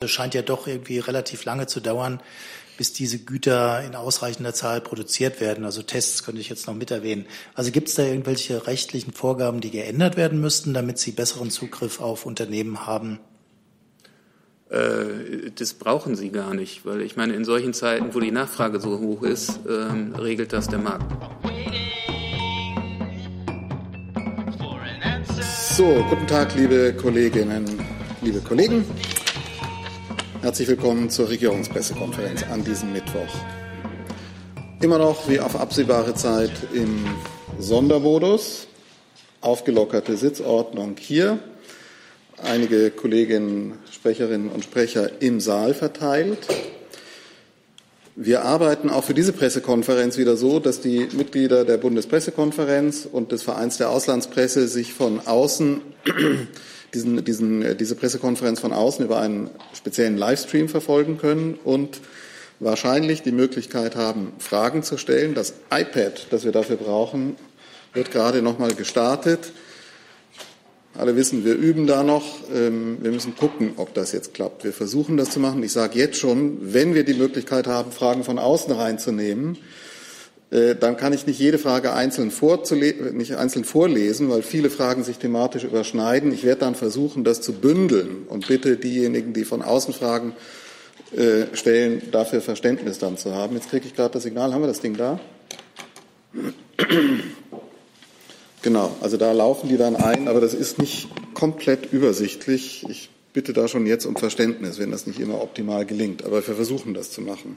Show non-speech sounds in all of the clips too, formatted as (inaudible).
Es scheint ja doch irgendwie relativ lange zu dauern, bis diese Güter in ausreichender Zahl produziert werden. Also Tests könnte ich jetzt noch mit erwähnen. Also gibt es da irgendwelche rechtlichen Vorgaben, die geändert werden müssten, damit Sie besseren Zugriff auf Unternehmen haben? Äh, das brauchen sie gar nicht, weil ich meine, in solchen Zeiten, wo die Nachfrage so hoch ist, ähm, regelt das der Markt. So, guten Tag, liebe Kolleginnen, liebe Kollegen. Herzlich willkommen zur Regierungspressekonferenz an diesem Mittwoch. Immer noch wie auf absehbare Zeit im Sondermodus. Aufgelockerte Sitzordnung hier einige Kolleginnen, Sprecherinnen und Sprecher im Saal verteilt. Wir arbeiten auch für diese Pressekonferenz wieder so, dass die Mitglieder der Bundespressekonferenz und des Vereins der Auslandspresse sich von außen diesen, diesen, diese Pressekonferenz von außen über einen speziellen Livestream verfolgen können und wahrscheinlich die Möglichkeit haben, Fragen zu stellen. Das iPad, das wir dafür brauchen, wird gerade noch mal gestartet. Alle wissen, wir üben da noch. Ähm, wir müssen gucken, ob das jetzt klappt. Wir versuchen das zu machen. Ich sage jetzt schon, wenn wir die Möglichkeit haben, Fragen von außen reinzunehmen, äh, dann kann ich nicht jede Frage einzeln, nicht einzeln vorlesen, weil viele Fragen sich thematisch überschneiden. Ich werde dann versuchen, das zu bündeln und bitte diejenigen, die von außen Fragen äh, stellen, dafür Verständnis dann zu haben. Jetzt kriege ich gerade das Signal. Haben wir das Ding da? (clears throat) Genau, also da laufen die dann ein, aber das ist nicht komplett übersichtlich. Ich bitte da schon jetzt um Verständnis, wenn das nicht immer optimal gelingt, aber wir versuchen das zu machen.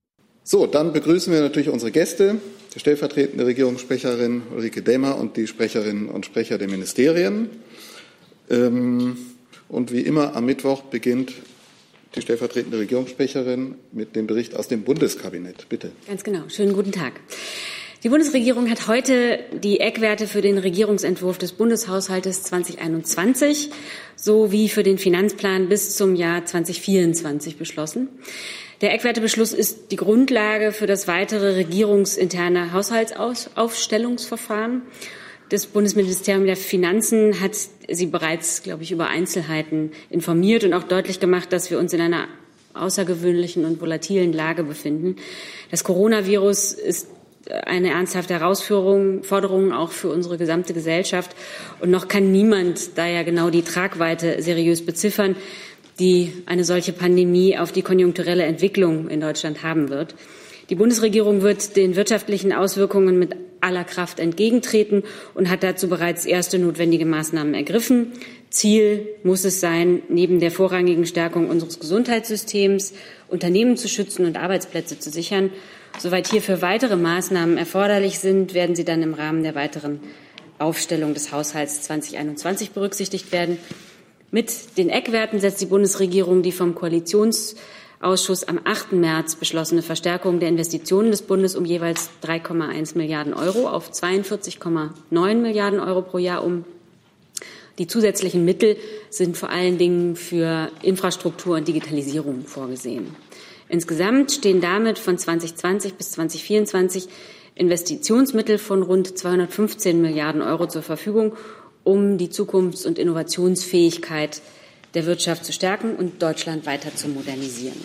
So, dann begrüßen wir natürlich unsere Gäste, die stellvertretende Regierungssprecherin Ulrike Dämer und die Sprecherinnen und Sprecher der Ministerien. Ähm, und wie immer am Mittwoch beginnt die stellvertretende Regierungssprecherin mit dem Bericht aus dem Bundeskabinett. Bitte. Ganz genau. Schönen guten Tag. Die Bundesregierung hat heute die Eckwerte für den Regierungsentwurf des Bundeshaushaltes 2021 sowie für den Finanzplan bis zum Jahr 2024 beschlossen. Der Eckwertebeschluss ist die Grundlage für das weitere regierungsinterne Haushaltsaufstellungsverfahren das Bundesministerium der Finanzen hat Sie bereits, glaube ich, über Einzelheiten informiert und auch deutlich gemacht, dass wir uns in einer außergewöhnlichen und volatilen Lage befinden. Das Coronavirus ist eine ernsthafte Herausforderung, Forderung auch für unsere gesamte Gesellschaft. Und noch kann niemand da ja genau die Tragweite seriös beziffern, die eine solche Pandemie auf die konjunkturelle Entwicklung in Deutschland haben wird. Die Bundesregierung wird den wirtschaftlichen Auswirkungen mit aller Kraft entgegentreten und hat dazu bereits erste notwendige Maßnahmen ergriffen. Ziel muss es sein, neben der vorrangigen Stärkung unseres Gesundheitssystems Unternehmen zu schützen und Arbeitsplätze zu sichern. Soweit hierfür weitere Maßnahmen erforderlich sind, werden sie dann im Rahmen der weiteren Aufstellung des Haushalts 2021 berücksichtigt werden. Mit den Eckwerten setzt die Bundesregierung die vom Koalitions Ausschuss am 8. März beschlossene Verstärkung der Investitionen des Bundes um jeweils 3,1 Milliarden Euro auf 42,9 Milliarden Euro pro Jahr um. Die zusätzlichen Mittel sind vor allen Dingen für Infrastruktur und Digitalisierung vorgesehen. Insgesamt stehen damit von 2020 bis 2024 Investitionsmittel von rund 215 Milliarden Euro zur Verfügung, um die Zukunfts- und Innovationsfähigkeit der Wirtschaft zu stärken und Deutschland weiter zu modernisieren.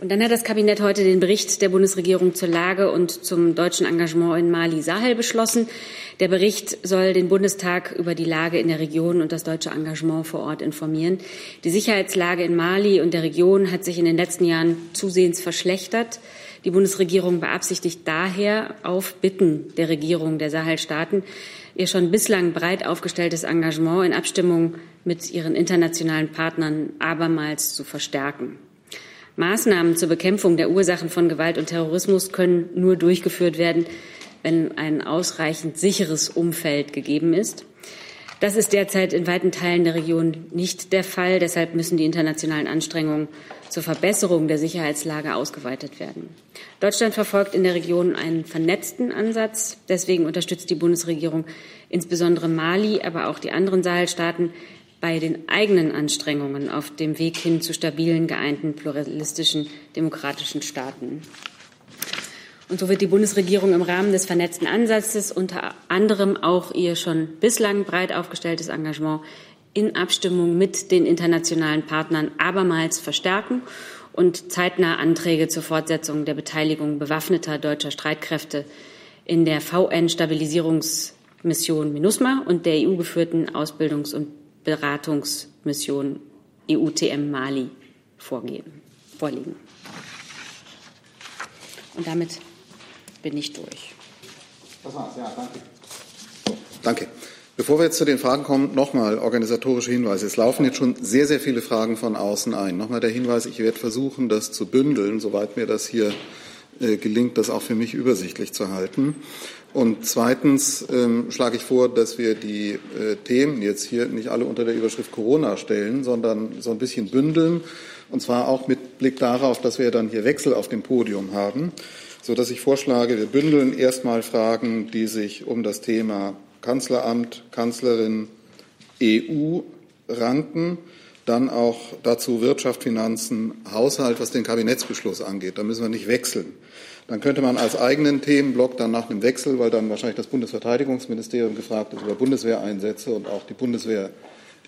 Und dann hat das Kabinett heute den Bericht der Bundesregierung zur Lage und zum deutschen Engagement in Mali Sahel beschlossen. Der Bericht soll den Bundestag über die Lage in der Region und das deutsche Engagement vor Ort informieren. Die Sicherheitslage in Mali und der Region hat sich in den letzten Jahren zusehends verschlechtert. Die Bundesregierung beabsichtigt daher auf Bitten der Regierung der Sahelstaaten ihr schon bislang breit aufgestelltes Engagement in Abstimmung mit ihren internationalen Partnern abermals zu verstärken. Maßnahmen zur Bekämpfung der Ursachen von Gewalt und Terrorismus können nur durchgeführt werden, wenn ein ausreichend sicheres Umfeld gegeben ist. Das ist derzeit in weiten Teilen der Region nicht der Fall. Deshalb müssen die internationalen Anstrengungen zur Verbesserung der Sicherheitslage ausgeweitet werden. Deutschland verfolgt in der Region einen vernetzten Ansatz. Deswegen unterstützt die Bundesregierung insbesondere Mali, aber auch die anderen Sahelstaaten bei den eigenen Anstrengungen auf dem Weg hin zu stabilen, geeinten, pluralistischen, demokratischen Staaten. Und so wird die Bundesregierung im Rahmen des vernetzten Ansatzes unter anderem auch ihr schon bislang breit aufgestelltes Engagement in Abstimmung mit den internationalen Partnern abermals verstärken und zeitnah Anträge zur Fortsetzung der Beteiligung bewaffneter deutscher Streitkräfte in der VN-Stabilisierungsmission MINUSMA und der EU-geführten Ausbildungs- und Beratungsmission EUTM Mali vorgehen, vorlegen. Und damit bin ich durch. Das war's, ja, danke. Danke. Bevor wir jetzt zu den Fragen kommen, nochmal organisatorische Hinweise. Es laufen jetzt schon sehr, sehr viele Fragen von außen ein. Nochmal der Hinweis, ich werde versuchen, das zu bündeln, soweit mir das hier äh, gelingt, das auch für mich übersichtlich zu halten. Und zweitens ähm, schlage ich vor, dass wir die äh, Themen jetzt hier nicht alle unter der Überschrift Corona stellen, sondern so ein bisschen bündeln. Und zwar auch mit Blick darauf, dass wir dann hier Wechsel auf dem Podium haben, so dass ich vorschlage, wir bündeln erstmal Fragen, die sich um das Thema Kanzleramt, Kanzlerin, EU ranken. Dann auch dazu Wirtschaft, Finanzen, Haushalt, was den Kabinettsbeschluss angeht. Da müssen wir nicht wechseln. Dann könnte man als eigenen Themenblock dann nach einem Wechsel, weil dann wahrscheinlich das Bundesverteidigungsministerium gefragt ist, über Bundeswehreinsätze und auch die Bundeswehr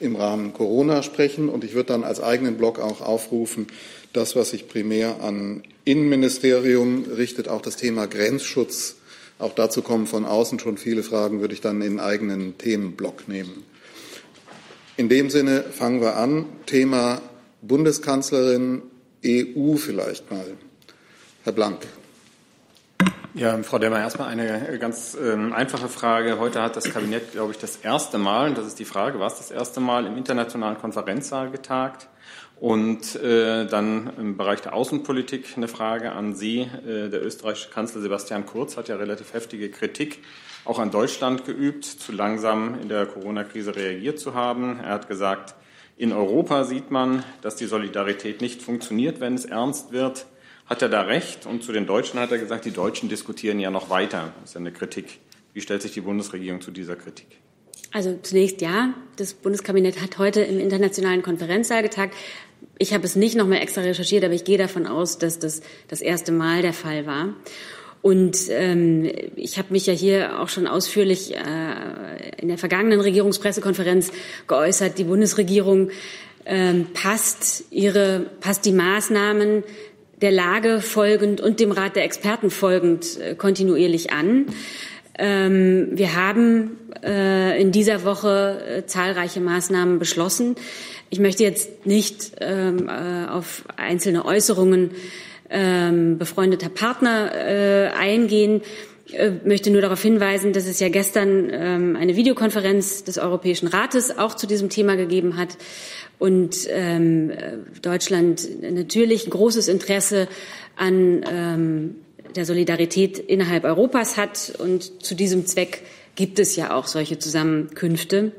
im Rahmen Corona sprechen. Und ich würde dann als eigenen Block auch aufrufen, das, was sich primär an Innenministerium richtet, auch das Thema Grenzschutz auch dazu kommen von außen schon viele Fragen, würde ich dann in eigenen Themenblock nehmen. In dem Sinne fangen wir an. Thema Bundeskanzlerin EU vielleicht mal. Herr Blank. Ja, Frau Demmer, erstmal eine ganz ähm, einfache Frage. Heute hat das Kabinett, glaube ich, das erste Mal, und das ist die Frage, war es das erste Mal im internationalen Konferenzsaal getagt? Und äh, dann im Bereich der Außenpolitik eine Frage an Sie. Äh, der österreichische Kanzler Sebastian Kurz hat ja relativ heftige Kritik auch an Deutschland geübt, zu langsam in der Corona-Krise reagiert zu haben. Er hat gesagt, in Europa sieht man, dass die Solidarität nicht funktioniert, wenn es ernst wird. Hat er da recht? Und zu den Deutschen hat er gesagt, die Deutschen diskutieren ja noch weiter. Das ist ja eine Kritik. Wie stellt sich die Bundesregierung zu dieser Kritik? Also zunächst ja, das Bundeskabinett hat heute im internationalen Konferenzsaal getagt. Ich habe es nicht noch mal extra recherchiert, aber ich gehe davon aus, dass das das erste Mal der Fall war. Und ähm, ich habe mich ja hier auch schon ausführlich äh, in der vergangenen Regierungspressekonferenz geäußert. Die Bundesregierung ähm, passt ihre passt die Maßnahmen der Lage folgend und dem Rat der Experten folgend äh, kontinuierlich an. Ähm, wir haben äh, in dieser Woche äh, zahlreiche Maßnahmen beschlossen. Ich möchte jetzt nicht ähm, äh, auf einzelne Äußerungen ähm, befreundeter Partner äh, eingehen. Äh, möchte nur darauf hinweisen, dass es ja gestern ähm, eine Videokonferenz des Europäischen Rates auch zu diesem Thema gegeben hat und ähm, Deutschland natürlich großes Interesse an ähm, der Solidarität innerhalb Europas hat. Und zu diesem Zweck gibt es ja auch solche Zusammenkünfte.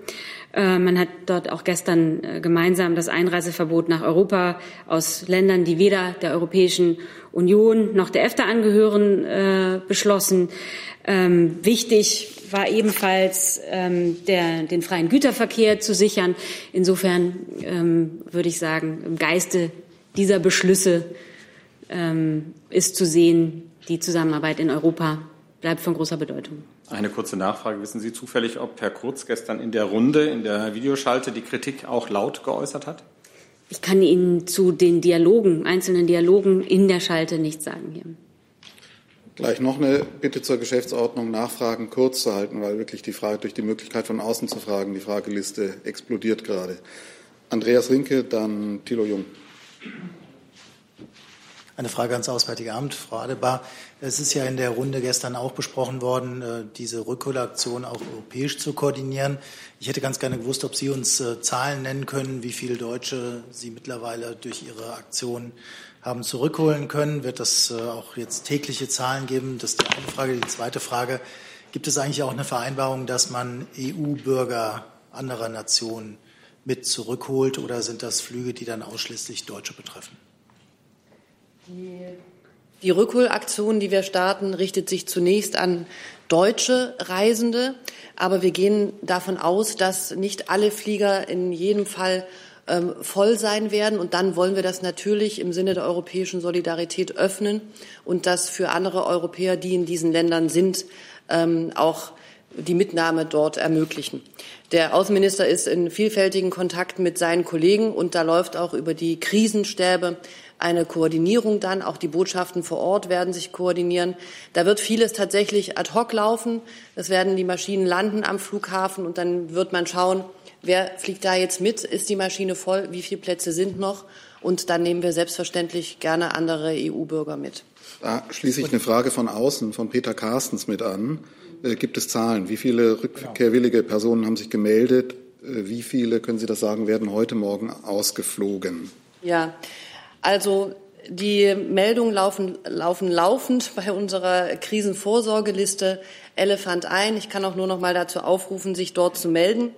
Äh, man hat dort auch gestern äh, gemeinsam das Einreiseverbot nach Europa aus Ländern, die weder der Europäischen Union noch der EFTA angehören, äh, beschlossen. Ähm, wichtig war ebenfalls ähm, der, den freien Güterverkehr zu sichern. Insofern ähm, würde ich sagen, im Geiste dieser Beschlüsse ist zu sehen, die Zusammenarbeit in Europa bleibt von großer Bedeutung. Eine kurze Nachfrage. Wissen Sie zufällig, ob Herr Kurz gestern in der Runde, in der Videoschalte, die Kritik auch laut geäußert hat? Ich kann Ihnen zu den Dialogen, einzelnen Dialogen in der Schalte nichts sagen hier. Gleich noch eine Bitte zur Geschäftsordnung, Nachfragen kurz zu halten, weil wirklich die Frage durch die Möglichkeit von außen zu fragen, die Frageliste explodiert gerade. Andreas Rinke, dann Thilo Jung. Eine Frage ans Auswärtige Amt, Frau Adebar. Es ist ja in der Runde gestern auch besprochen worden, äh, diese Rückholaktion auch europäisch zu koordinieren. Ich hätte ganz gerne gewusst, ob Sie uns äh, Zahlen nennen können, wie viele Deutsche Sie mittlerweile durch Ihre Aktion haben zurückholen können. Wird das äh, auch jetzt tägliche Zahlen geben? Das ist die eine Frage. Die zweite Frage, gibt es eigentlich auch eine Vereinbarung, dass man EU-Bürger anderer Nationen mit zurückholt oder sind das Flüge, die dann ausschließlich Deutsche betreffen? Die, Rückholaktion, die wir starten, richtet sich zunächst an deutsche Reisende, aber wir gehen davon aus, dass nicht alle Flieger in jedem Fall ähm, voll sein werden. Und dann wollen wir das natürlich im Sinne der europäischen Solidarität öffnen und das für andere Europäer, die in diesen Ländern sind, ähm, auch die Mitnahme dort ermöglichen. Der Außenminister ist in vielfältigen Kontakten mit seinen Kollegen und da läuft auch über die Krisenstäbe eine Koordinierung dann. Auch die Botschaften vor Ort werden sich koordinieren. Da wird vieles tatsächlich ad hoc laufen. Es werden die Maschinen landen am Flughafen und dann wird man schauen, wer fliegt da jetzt mit? Ist die Maschine voll? Wie viele Plätze sind noch? Und dann nehmen wir selbstverständlich gerne andere EU-Bürger mit. Da schließe ich eine Frage von außen, von Peter Carstens mit an. Äh, gibt es Zahlen? Wie viele rückkehrwillige Personen haben sich gemeldet? Äh, wie viele, können Sie das sagen, werden heute Morgen ausgeflogen? Ja, also die Meldungen laufen, laufen laufend (laughs) bei unserer Krisenvorsorgeliste Elefant ein. Ich kann auch nur noch mal dazu aufrufen, sich dort zu melden.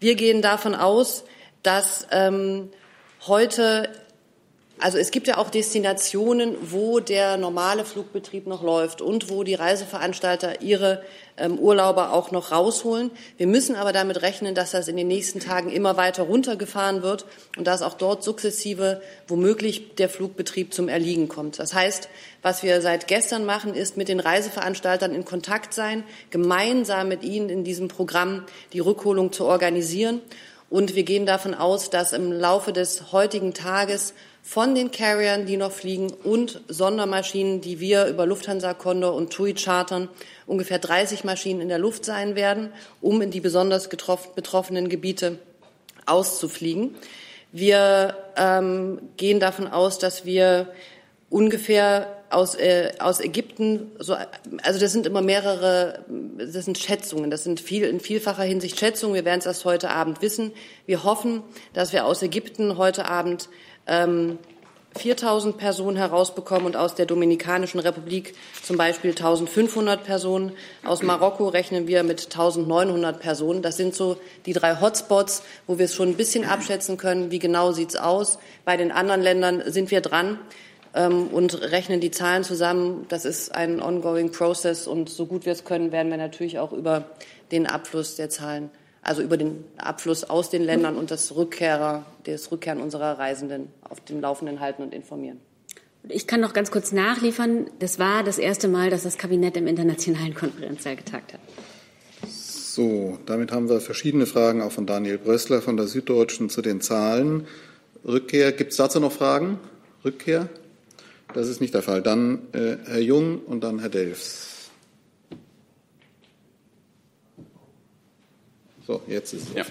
Wir gehen davon aus, dass ähm, heute also es gibt ja auch Destinationen, wo der normale Flugbetrieb noch läuft und wo die Reiseveranstalter ihre ähm, Urlauber auch noch rausholen. Wir müssen aber damit rechnen, dass das in den nächsten Tagen immer weiter runtergefahren wird und dass auch dort sukzessive womöglich der Flugbetrieb zum Erliegen kommt. Das heißt, was wir seit gestern machen, ist mit den Reiseveranstaltern in Kontakt sein, gemeinsam mit ihnen in diesem Programm die Rückholung zu organisieren. Und wir gehen davon aus, dass im Laufe des heutigen Tages von den Carriern, die noch fliegen, und Sondermaschinen, die wir über Lufthansa Condor und TUI chartern, ungefähr 30 Maschinen in der Luft sein werden, um in die besonders betroffenen Gebiete auszufliegen. Wir ähm, gehen davon aus, dass wir ungefähr aus, äh, aus Ägypten, so, also das sind immer mehrere, das sind Schätzungen, das sind viel, in vielfacher Hinsicht Schätzungen. Wir werden es erst heute Abend wissen. Wir hoffen, dass wir aus Ägypten heute Abend ähm, 4000 Personen herausbekommen und aus der Dominikanischen Republik zum Beispiel 1500 Personen. Aus Marokko rechnen wir mit 1900 Personen. Das sind so die drei Hotspots, wo wir es schon ein bisschen abschätzen können, wie genau sieht es aus. Bei den anderen Ländern sind wir dran ähm, und rechnen die Zahlen zusammen. Das ist ein ongoing process und so gut wir es können, werden wir natürlich auch über den Abfluss der Zahlen also über den Abfluss aus den Ländern und das Rückkehrer, das Rückkehren unserer Reisenden auf dem Laufenden halten und informieren. Ich kann noch ganz kurz nachliefern. Das war das erste Mal, dass das Kabinett im internationalen Konferenzsaal getagt hat. So, damit haben wir verschiedene Fragen auch von Daniel Brössler von der Süddeutschen zu den Zahlen. Rückkehr, gibt es dazu noch Fragen? Rückkehr? Das ist nicht der Fall. Dann äh, Herr Jung und dann Herr Delfs. So, jetzt ist es. Ja.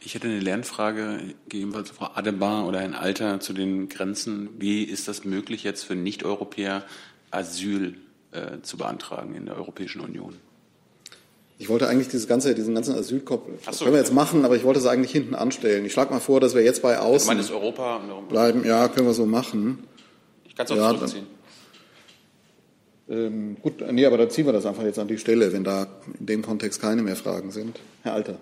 Ich hätte eine Lernfrage gegebenenfalls Frau Adebar oder Herrn Alter zu den Grenzen. Wie ist das möglich, jetzt für Nicht-Europäer Asyl äh, zu beantragen in der Europäischen Union? Ich wollte eigentlich dieses ganze, diesen ganzen Asylkopf, das so, können wir jetzt machen, aber ich wollte es eigentlich hinten anstellen. Ich schlage mal vor, dass wir jetzt bei Außen meines Europa bleiben. Ja, können wir so machen. Ich kann es auch ja, zurückziehen. Ähm, gut, nee, aber da ziehen wir das einfach jetzt an die Stelle, wenn da in dem Kontext keine mehr Fragen sind. Herr Alter.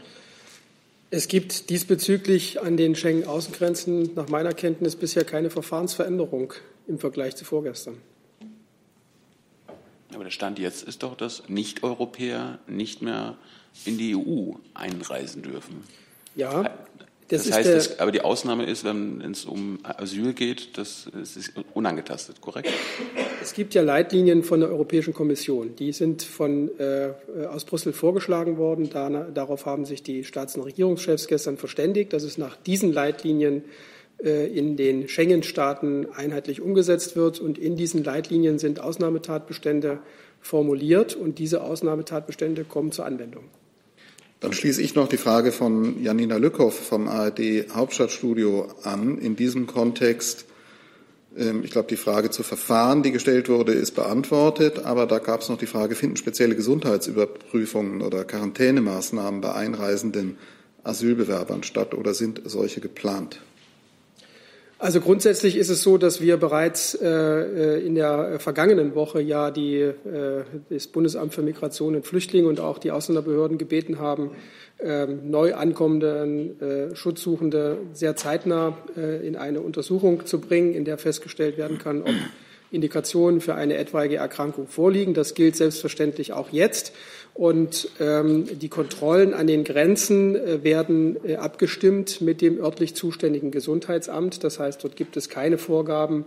Es gibt diesbezüglich an den Schengen-Außengrenzen nach meiner Kenntnis bisher keine Verfahrensveränderung im Vergleich zu vorgestern. Aber der Stand jetzt ist doch, dass Nicht-Europäer nicht mehr in die EU einreisen dürfen. Ja, das, das heißt, das, aber die Ausnahme ist, wenn es um Asyl geht, das, das ist unangetastet, korrekt? Es gibt ja Leitlinien von der Europäischen Kommission. Die sind von, äh, aus Brüssel vorgeschlagen worden. Da, darauf haben sich die Staats- und Regierungschefs gestern verständigt, dass es nach diesen Leitlinien äh, in den Schengen-Staaten einheitlich umgesetzt wird. Und in diesen Leitlinien sind Ausnahmetatbestände formuliert. Und diese Ausnahmetatbestände kommen zur Anwendung. Dann schließe ich noch die Frage von Janina Lückhoff vom ARD Hauptstadtstudio an. In diesem Kontext, ähm, ich glaube, die Frage zu Verfahren, die gestellt wurde, ist beantwortet. Aber da gab es noch die Frage, finden spezielle Gesundheitsüberprüfungen oder Quarantänemaßnahmen bei einreisenden Asylbewerbern statt oder sind solche geplant? Also grundsätzlich ist es so, dass wir bereits äh, in der vergangenen Woche ja die, äh, das Bundesamt für Migration und Flüchtlinge und auch die Ausländerbehörden gebeten haben, äh, neu ankommende äh, Schutzsuchende sehr zeitnah äh, in eine Untersuchung zu bringen, in der festgestellt werden kann, ob Indikationen für eine etwaige Erkrankung vorliegen. Das gilt selbstverständlich auch jetzt. Und ähm, die Kontrollen an den Grenzen äh, werden äh, abgestimmt mit dem örtlich zuständigen Gesundheitsamt. Das heißt, dort gibt es keine Vorgaben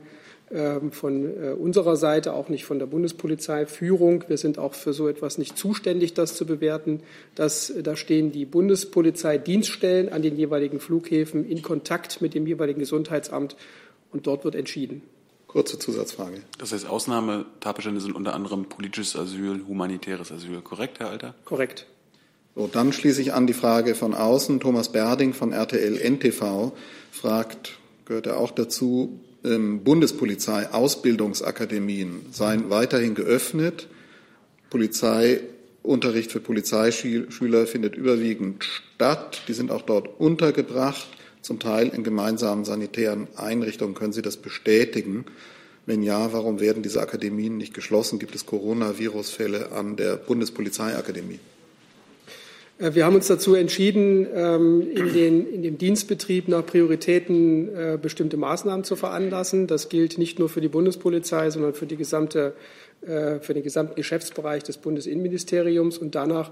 ähm, von äh, unserer Seite, auch nicht von der Bundespolizeiführung. Wir sind auch für so etwas nicht zuständig, das zu bewerten. Das, da stehen die Bundespolizeidienststellen an den jeweiligen Flughäfen in Kontakt mit dem jeweiligen Gesundheitsamt und dort wird entschieden. Kurze Zusatzfrage. Das heißt, Ausnahmetatbestände sind unter anderem politisches Asyl, humanitäres Asyl. Korrekt, Herr Alter? Korrekt. So, dann schließe ich an die Frage von außen. Thomas Berding von RTL NTV fragt, gehört er auch dazu, ähm, Bundespolizei, Ausbildungsakademien seien weiterhin geöffnet. Polizeiunterricht für Polizeischüler findet überwiegend statt. Die sind auch dort untergebracht zum Teil in gemeinsamen sanitären Einrichtungen. Können Sie das bestätigen? Wenn ja, warum werden diese Akademien nicht geschlossen? Gibt es Coronavirus-Fälle an der Bundespolizeiakademie? Äh, wir haben uns dazu entschieden, ähm, in, den, in dem Dienstbetrieb nach Prioritäten äh, bestimmte Maßnahmen zu veranlassen. Das gilt nicht nur für die Bundespolizei, sondern für, die gesamte, äh, für den gesamten Geschäftsbereich des Bundesinnenministeriums. Und danach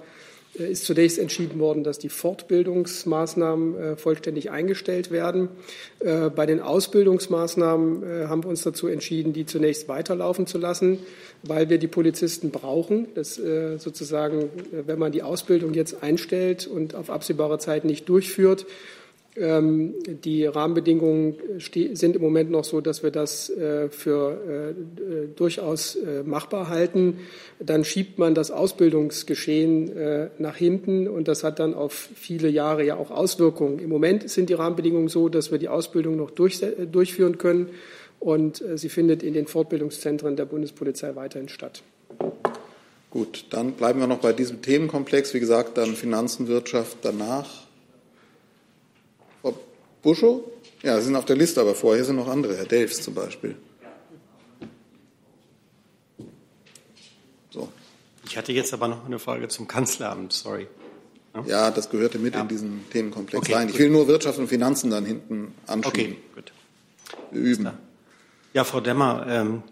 ist zunächst entschieden worden, dass die Fortbildungsmaßnahmen äh, vollständig eingestellt werden. Äh, bei den Ausbildungsmaßnahmen haben wir uns dazu entschieden, die zunächst weiterlaufen zu lassen, weil wir die Polizisten brauchen. Das sozusagen, wenn man die Ausbildung jetzt einstellt und auf absehbare Zeit nicht durchführt, die Rahmenbedingungen sind im Moment noch so, dass wir das äh, für äh, durchaus äh, machbar halten. Dann schiebt man das Ausbildungsgeschehen nach hinten und das hat dann auf viele Jahre ja auch Auswirkungen. Im Moment sind die Rahmenbedingungen so, dass wir die Ausbildung noch durchführen können und sie findet in den Fortbildungszentren der Bundespolizei weiterhin statt. Gut, dann bleiben wir noch bei diesem Themenkomplex. Wie gesagt, dann Finanzen, Wirtschaft danach. Buschow? Ja, Sie sind auf der Liste, aber vorher sind noch andere, Herr Delfs zum Beispiel. So. Ich hatte jetzt aber noch eine Frage zum Kanzleramt, sorry. Ja, ja das gehörte mit ja. in diesen Themenkomplex okay, rein. Ich will nur Wirtschaft und Finanzen dann hinten anschieben. Okay, gut. Üben. Ja, Frau Demmer, ähm,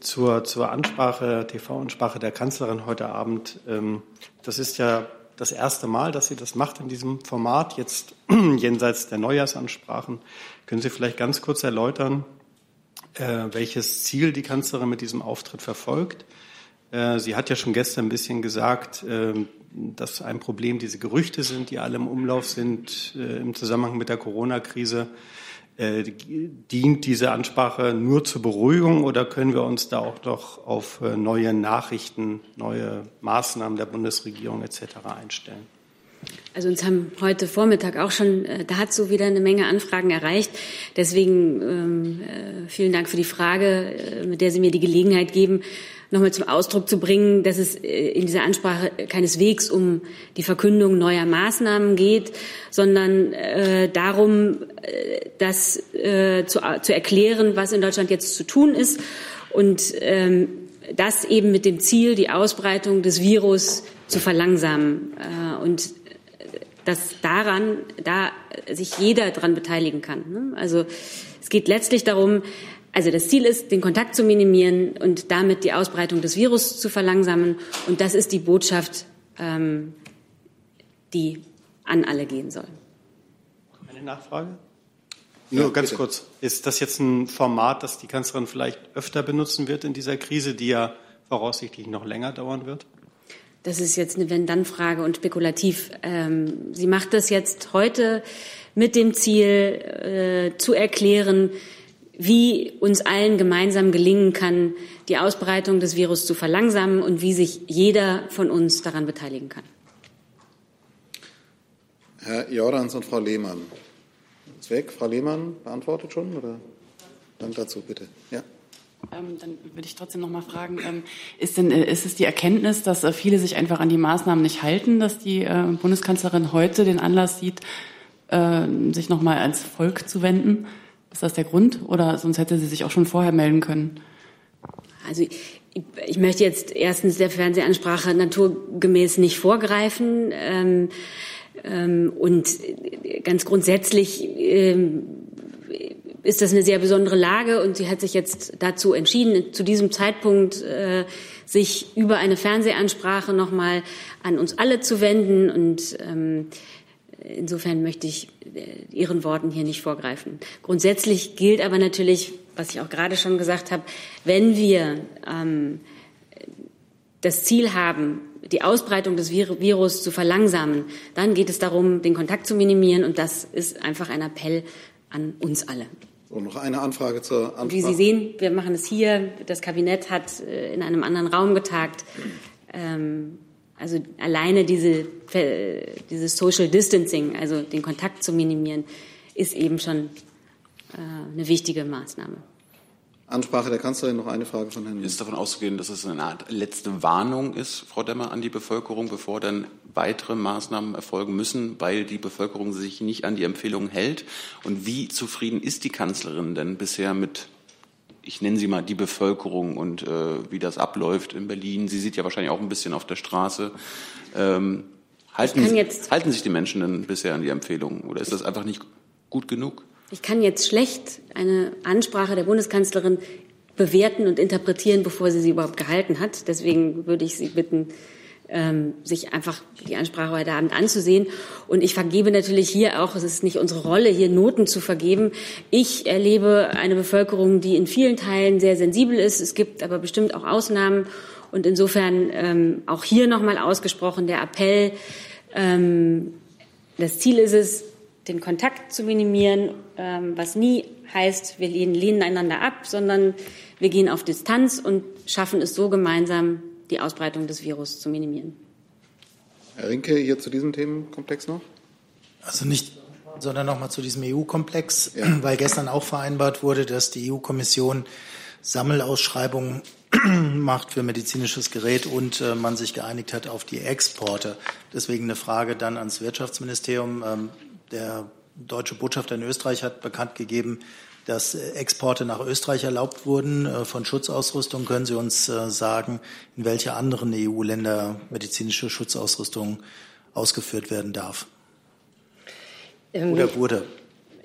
zur, zur Ansprache, TV-Ansprache der Kanzlerin heute Abend. Ähm, das ist ja das erste Mal, dass sie das macht in diesem Format, jetzt (clears throat) jenseits der Neujahrsansprachen. Können Sie vielleicht ganz kurz erläutern, äh, welches Ziel die Kanzlerin mit diesem Auftritt verfolgt? Äh, sie hat ja schon gestern ein bisschen gesagt, äh, dass ein Problem diese Gerüchte sind, die alle im Umlauf sind im Zusammenhang mit der Corona-Krise. Äh, dient diese Ansprache nur zur Beruhigung oder können wir uns da auch doch auf äh, neue Nachrichten, neue Maßnahmen der Bundesregierung etc. einstellen? Also uns haben heute Vormittag auch schon äh, dazu wieder eine Menge Anfragen erreicht. Deswegen ähm, vielen Dank für die Frage, mit der Sie mir die Gelegenheit geben, nochmal zum Ausdruck zu bringen, dass es äh, in dieser Ansprache keineswegs um die Verkündung neuer Maßnahmen geht, sondern äh, darum, äh, das äh, zu, zu erklären, was in Deutschland jetzt zu tun ist und ähm, das eben mit dem Ziel, die Ausbreitung des Virus zu verlangsamen äh, und dass daran, da sich jeder daran beteiligen kann. Ne? Also es geht letztlich darum, also das Ziel ist, den Kontakt zu minimieren und damit die Ausbreitung des Virus zu verlangsamen. Und das ist die Botschaft, ähm, die an alle gehen soll. Eine Nachfrage? Nur ja, ganz bitte. kurz. Ist das jetzt ein Format, das die Kanzlerin vielleicht öfter benutzen wird in dieser Krise, die ja voraussichtlich noch länger dauern wird? Das ist jetzt eine Wenn-Dann-Frage und spekulativ. Ähm, sie macht das jetzt heute mit dem Ziel, äh, zu erklären, wie uns allen gemeinsam gelingen kann, die Ausbreitung des Virus zu verlangsamen und wie sich jeder von uns daran beteiligen kann. Herr Jordans und Frau Lehmann. Ist weg. Frau Lehmann beantwortet schon? Oder? Dann dazu bitte. Ja. Ähm, dann würde ich trotzdem noch mal fragen, ähm, ist, denn, äh, ist es die Erkenntnis, dass äh, viele sich einfach an die Maßnahmen nicht halten, dass die äh, Bundeskanzlerin heute den Anlass sieht, äh, sich noch mal ans Volk zu wenden? Ist das der Grund oder sonst hätte sie sich auch schon vorher melden können? Also ich, möchte jetzt erstens der Fernsehansprache naturgemäß nicht vorgreifen. Ähm, ähm, und ganz grundsätzlich ähm, ist das eine sehr besondere Lage und sie hat sich jetzt dazu entschieden, zu diesem Zeitpunkt äh, sich über eine Fernsehansprache nochmal an uns alle zu wenden und ähm, insofern möchte ich äh, Ihren Worten hier nicht vorgreifen. Grundsätzlich gilt aber natürlich, was ich auch gerade schon gesagt habe, wenn wir ähm, das Ziel haben, die Ausbreitung des Virus zu verlangsamen, dann geht es darum, den Kontakt zu minimieren und das ist einfach ein Appell an uns alle. So, noch eine Anfrage zur Ansprache. Wie Sie sehen, wir machen es hier. Das Kabinett hat äh, in einem anderen Raum getagt. Ähm, also alleine diese, dieses Social Distancing, also den Kontakt zu minimieren, ist eben schon äh, eine wichtige Maßnahme. Ansprache der Kanzlerin, noch eine Frage von Herrn Ist davon auszugehen, dass es eine Art letzte Warnung ist, Frau Demmer, an die Bevölkerung, bevor dann weitere Maßnahmen erfolgen müssen, weil die Bevölkerung sich nicht an die Empfehlungen hält? Und wie zufrieden ist die Kanzlerin denn bisher mit, ich nenne sie mal, die Bevölkerung und äh, wie das abläuft in Berlin? Sie sieht ja wahrscheinlich auch ein bisschen auf der Straße. Ähm, halten, halten sich die Menschen denn bisher an die Empfehlungen oder ist das einfach nicht gut genug? Ich kann jetzt schlecht eine Ansprache der Bundeskanzlerin bewerten und interpretieren, bevor sie sie überhaupt gehalten hat. Deswegen würde ich Sie bitten, ähm, sich einfach die Ansprache heute Abend anzusehen. Und ich vergebe natürlich hier auch, es ist nicht unsere Rolle, hier Noten zu vergeben. Ich erlebe eine Bevölkerung, die in vielen Teilen sehr sensibel ist. Es gibt aber bestimmt auch Ausnahmen. Und insofern ähm, auch hier nochmal ausgesprochen der Appell, ähm, das Ziel ist es, den Kontakt zu minimieren, ähm, was nie heißt, wir lehnen, lehnen einander ab, sondern wir gehen auf Distanz und schaffen es so gemeinsam, die Ausbreitung des Virus zu minimieren. Herr Rinke, hier zu diesem Themenkomplex noch? Also nicht, sondern noch mal zu diesem EU-Komplex, ja. (clears throat) weil gestern auch vereinbart wurde, dass die EU-Kommission Sammelausschreibungen (clears throat) macht für medizinisches Gerät und äh, man sich geeinigt hat auf die Exporte. Deswegen eine Frage dann ans Wirtschaftsministerium. Ähm, der deutsche Botschafter in Österreich hat bekannt gegeben, dass Exporte nach Österreich erlaubt wurden äh, von Schutzausrüstung. Können Sie uns äh, sagen, in welche anderen EU-Länder medizinische Schutzausrüstung ausgeführt werden darf? Ähm, Oder wurde?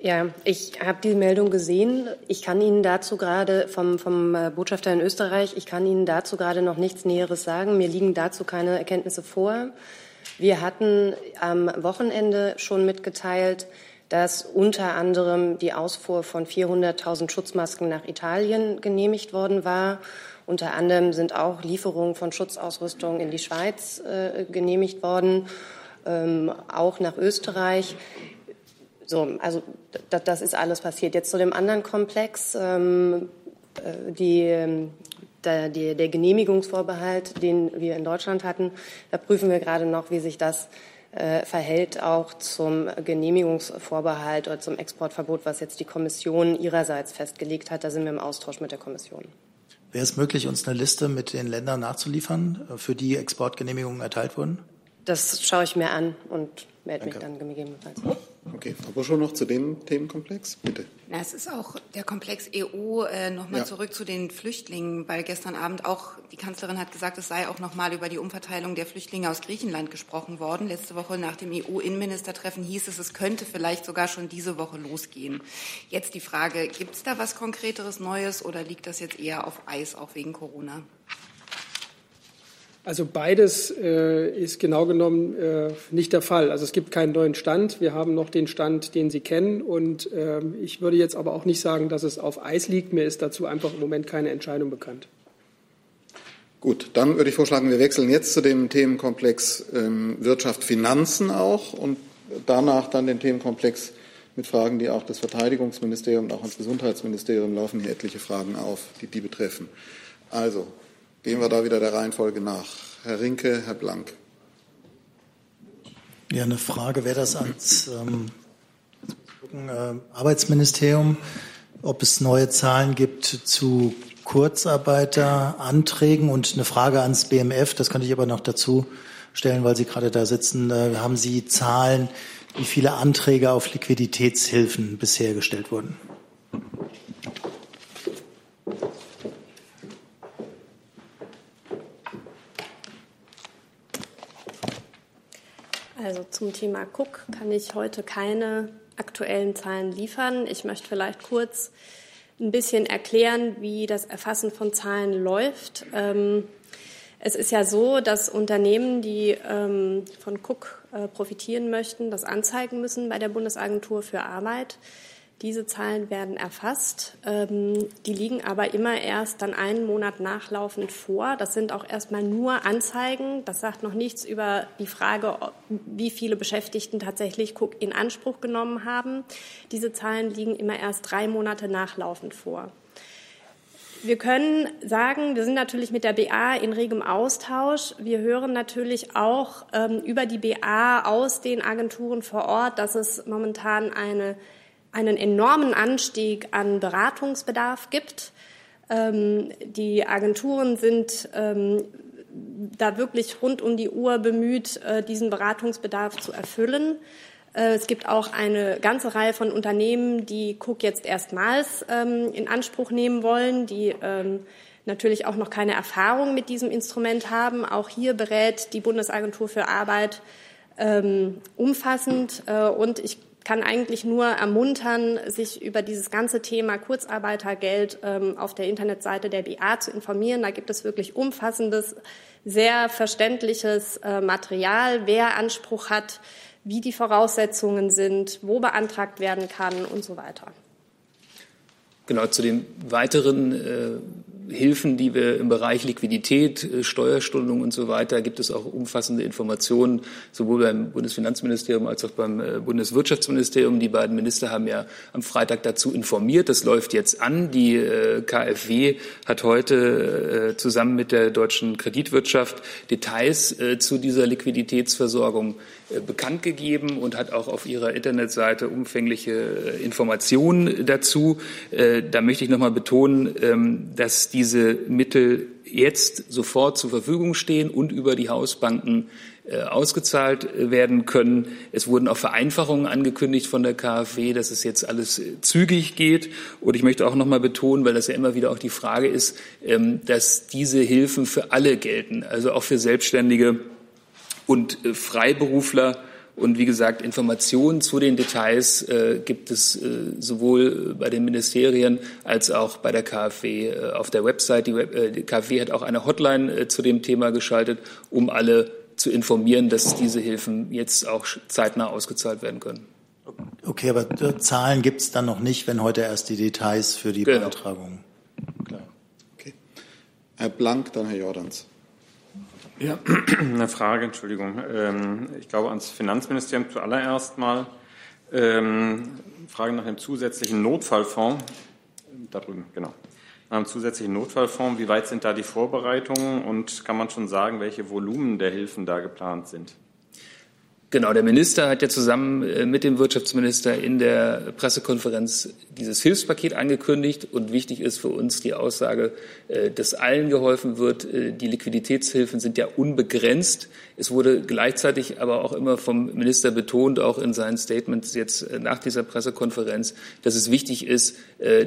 Ja, ich habe die Meldung gesehen. Ich kann Ihnen dazu gerade vom, vom äh, Botschafter in Österreich, ich kann Ihnen dazu gerade noch nichts Näheres sagen. Mir liegen dazu keine Erkenntnisse vor. Wir hatten am Wochenende schon mitgeteilt, dass unter anderem die Ausfuhr von 400.000 Schutzmasken nach Italien genehmigt worden war. Unter anderem sind auch Lieferungen von Schutzausrüstung in die Schweiz äh, genehmigt worden, ähm, auch nach Österreich. So, also das ist alles passiert. Jetzt zu dem anderen Komplex. Ähm, äh, die ähm, der, der, Genehmigungsvorbehalt, den wir in Deutschland hatten, da prüfen wir gerade noch, wie sich das verhält auch zum Genehmigungsvorbehalt oder zum Exportverbot, was jetzt die Kommission ihrerseits festgelegt hat. Da sind wir im Austausch mit der Kommission. Wäre es möglich, uns eine Liste mit den Ländern nachzuliefern, äh, für die Exportgenehmigungen erteilt wurden? Das schaue ich mir an und melde mich dann gegebenenfalls. Okay, Frau Buschow noch zu dem Themenkomplex, bitte. Na, es ist auch der Komplex EU. Äh, Nochmal ja. zurück zu den Flüchtlingen, weil gestern Abend auch die Kanzlerin hat gesagt, es sei auch nochmal über die Umverteilung der Flüchtlinge aus Griechenland gesprochen worden. Letzte Woche nach dem EU-Innenministertreffen hieß es, es könnte vielleicht sogar schon diese Woche losgehen. Jetzt die Frage, gibt es da was Konkreteres Neues oder liegt das jetzt eher auf Eis, auch wegen Corona? Also beides äh, ist genau genommen äh, nicht der Fall. Also es gibt keinen neuen Stand. Wir haben noch den Stand, den Sie kennen. Und äh, ich würde jetzt aber auch nicht sagen, dass es auf Eis liegt. Mir ist dazu einfach im Moment keine Entscheidung bekannt. Gut, dann würde ich vorschlagen, wir wechseln jetzt zu dem Themenkomplex ähm, Wirtschaft, Finanzen auch und danach dann den Themenkomplex mit Fragen, die auch das Verteidigungsministerium und auch das Gesundheitsministerium laufen hier etliche Fragen auf, die die betreffen. Also, Gehen wir da wieder der Reihenfolge nach. Herr Rinke, Herr Blank. Ja, eine Frage wäre das ans ähm, äh, Arbeitsministerium, ob es neue Zahlen gibt zu Kurzarbeiteranträgen und eine Frage ans BMF, das könnte ich aber noch dazu stellen, weil Sie gerade da sitzen. Äh, haben Sie Zahlen, wie viele Anträge auf Liquiditätshilfen bisher gestellt wurden? Zum Thema Cook kann ich heute keine aktuellen Zahlen liefern. Ich möchte vielleicht kurz ein bisschen erklären, wie das Erfassen von Zahlen läuft. Ähm, es ist ja so, dass Unternehmen, die ähm, von Cook äh, profitieren möchten, das anzeigen müssen bei der Bundesagentur für Arbeit. Diese Zahlen werden erfasst. Ähm, die liegen aber immer erst dann einen Monat nachlaufend vor. Das sind auch erstmal nur Anzeigen. Das sagt noch nichts über die Frage, wie viele Beschäftigten tatsächlich Cook in Anspruch genommen haben. Diese Zahlen liegen immer erst drei Monate nachlaufend vor. Wir können sagen, wir sind natürlich mit der BA in regem Austausch. Wir hören natürlich auch ähm, über die BA aus den Agenturen vor Ort, dass es momentan eine einen enormen Anstieg an Beratungsbedarf gibt. Ähm, die Agenturen sind ähm, da wirklich rund um die Uhr bemüht, äh, diesen Beratungsbedarf zu erfüllen. Äh, es gibt auch eine ganze Reihe von Unternehmen, die Cook jetzt erstmals ähm, in Anspruch nehmen wollen, die ähm, natürlich auch noch keine Erfahrung mit diesem Instrument haben. Auch hier berät die Bundesagentur für Arbeit ähm, umfassend. Äh, und ich kann eigentlich nur ermuntern, sich über dieses ganze Thema Kurzarbeitergeld ähm, auf der Internetseite der BA zu informieren. Da gibt es wirklich umfassendes, sehr verständliches äh, Material, wer Anspruch hat, wie die Voraussetzungen sind, wo beantragt werden kann und so weiter. Genau, zu den weiteren äh, Hilfen, die wir im Bereich Liquidität, äh, Steuerstundung und so weiter, gibt es auch umfassende Informationen, sowohl beim Bundesfinanzministerium als auch beim äh, Bundeswirtschaftsministerium. Die beiden Minister haben ja am Freitag dazu informiert. Das läuft jetzt an. Die äh, KfW hat heute zusammen mit der deutschen Kreditwirtschaft Details zu dieser Liquiditätsversorgung bekannt gegeben und hat auch auf ihrer Internetseite umfängliche Informationen dazu. Da möchte ich noch mal betonen, ähm, dass diese Mittel jetzt sofort zur Verfügung stehen und über die Hausbanken äh, ausgezahlt werden können. Es wurden auch Vereinfachungen angekündigt von der KfW, dass es jetzt alles zügig geht. Und ich möchte auch noch mal betonen, weil das ja immer wieder auch die Frage ist, ähm, dass diese Hilfen für alle gelten, also auch für Selbstständige und äh, Freiberufler. Und wie gesagt, Informationen zu den Details äh, gibt es äh, sowohl bei den Ministerien als auch bei der KfW äh, auf der Website. Die, Web, äh, die, KfW hat auch eine Hotline äh, zu dem Thema geschaltet, um alle zu informieren, dass diese Hilfen jetzt auch zeitnah ausgezahlt werden können. Okay, aber Zahlen gibt es dann noch nicht, wenn heute erst die Details für die genau. Beantragung. Klar. Okay. Herr Blank, dann Herr Jordans. Ja, (clears throat) eine Frage, Entschuldigung. Ähm, ich glaube ans Finanzministerium zuallererst mal. Ähm, Frage nach dem zusätzlichen Notfallfonds. Da drüben, genau. Nach dem zusätzlichen Notfallfonds, wie weit sind da die Vorbereitungen und kann man schon sagen, welche Volumen der Hilfen da geplant sind? Genau, der Minister hat ja zusammen äh, mit dem Wirtschaftsminister in der Pressekonferenz dieses Hilfspaket angekündigt. Und wichtig ist für uns die Aussage, äh, dass allen geholfen wird. Äh, die Liquiditätshilfen sind ja unbegrenzt. Es wurde gleichzeitig aber auch immer vom Minister betont, auch in seinen Statements jetzt nach dieser Pressekonferenz, dass es wichtig ist,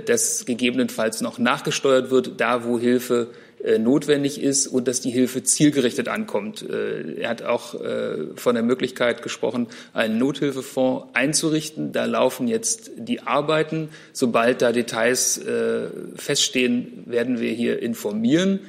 dass gegebenenfalls noch nachgesteuert wird, da wo Hilfe notwendig ist und dass die Hilfe zielgerichtet ankommt. Äh, er hat auch äh, von der Möglichkeit gesprochen, einen Nothilfefonds einzurichten. Da laufen jetzt die Arbeiten. Sobald da Details feststehen, werden wir hier informieren.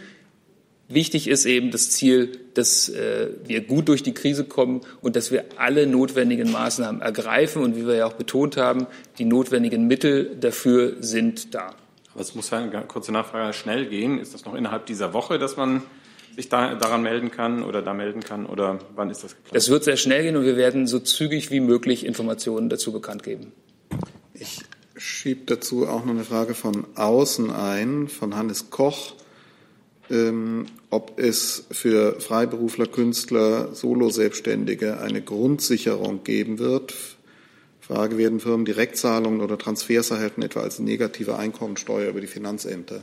Wichtig ist eben das Ziel, dass wir gut durch die Krise kommen und dass wir alle notwendigen Maßnahmen ergreifen. Und wie wir ja auch betont haben, die notwendigen Mittel dafür sind da. Aber es muss ja eine kurze Nachfrage schnell gehen. Ist das noch innerhalb dieser Woche, dass man sich da, daran melden kann oder da melden kann oder wann ist das geplant? Das wird sehr schnell gehen und wir werden so zügig wie möglich Informationen dazu bekannt geben. Ich schiebe dazu auch noch eine Frage von außen ein, von Hannes Koch, ähm, ob es für Freiberufler, Künstler, Solo-Selbstständige eine Grundsicherung geben wird Frage, werden Firmen Direktzahlungen oder Transfers erhalten, etwa als negative Einkommensteuer über die Finanzämter?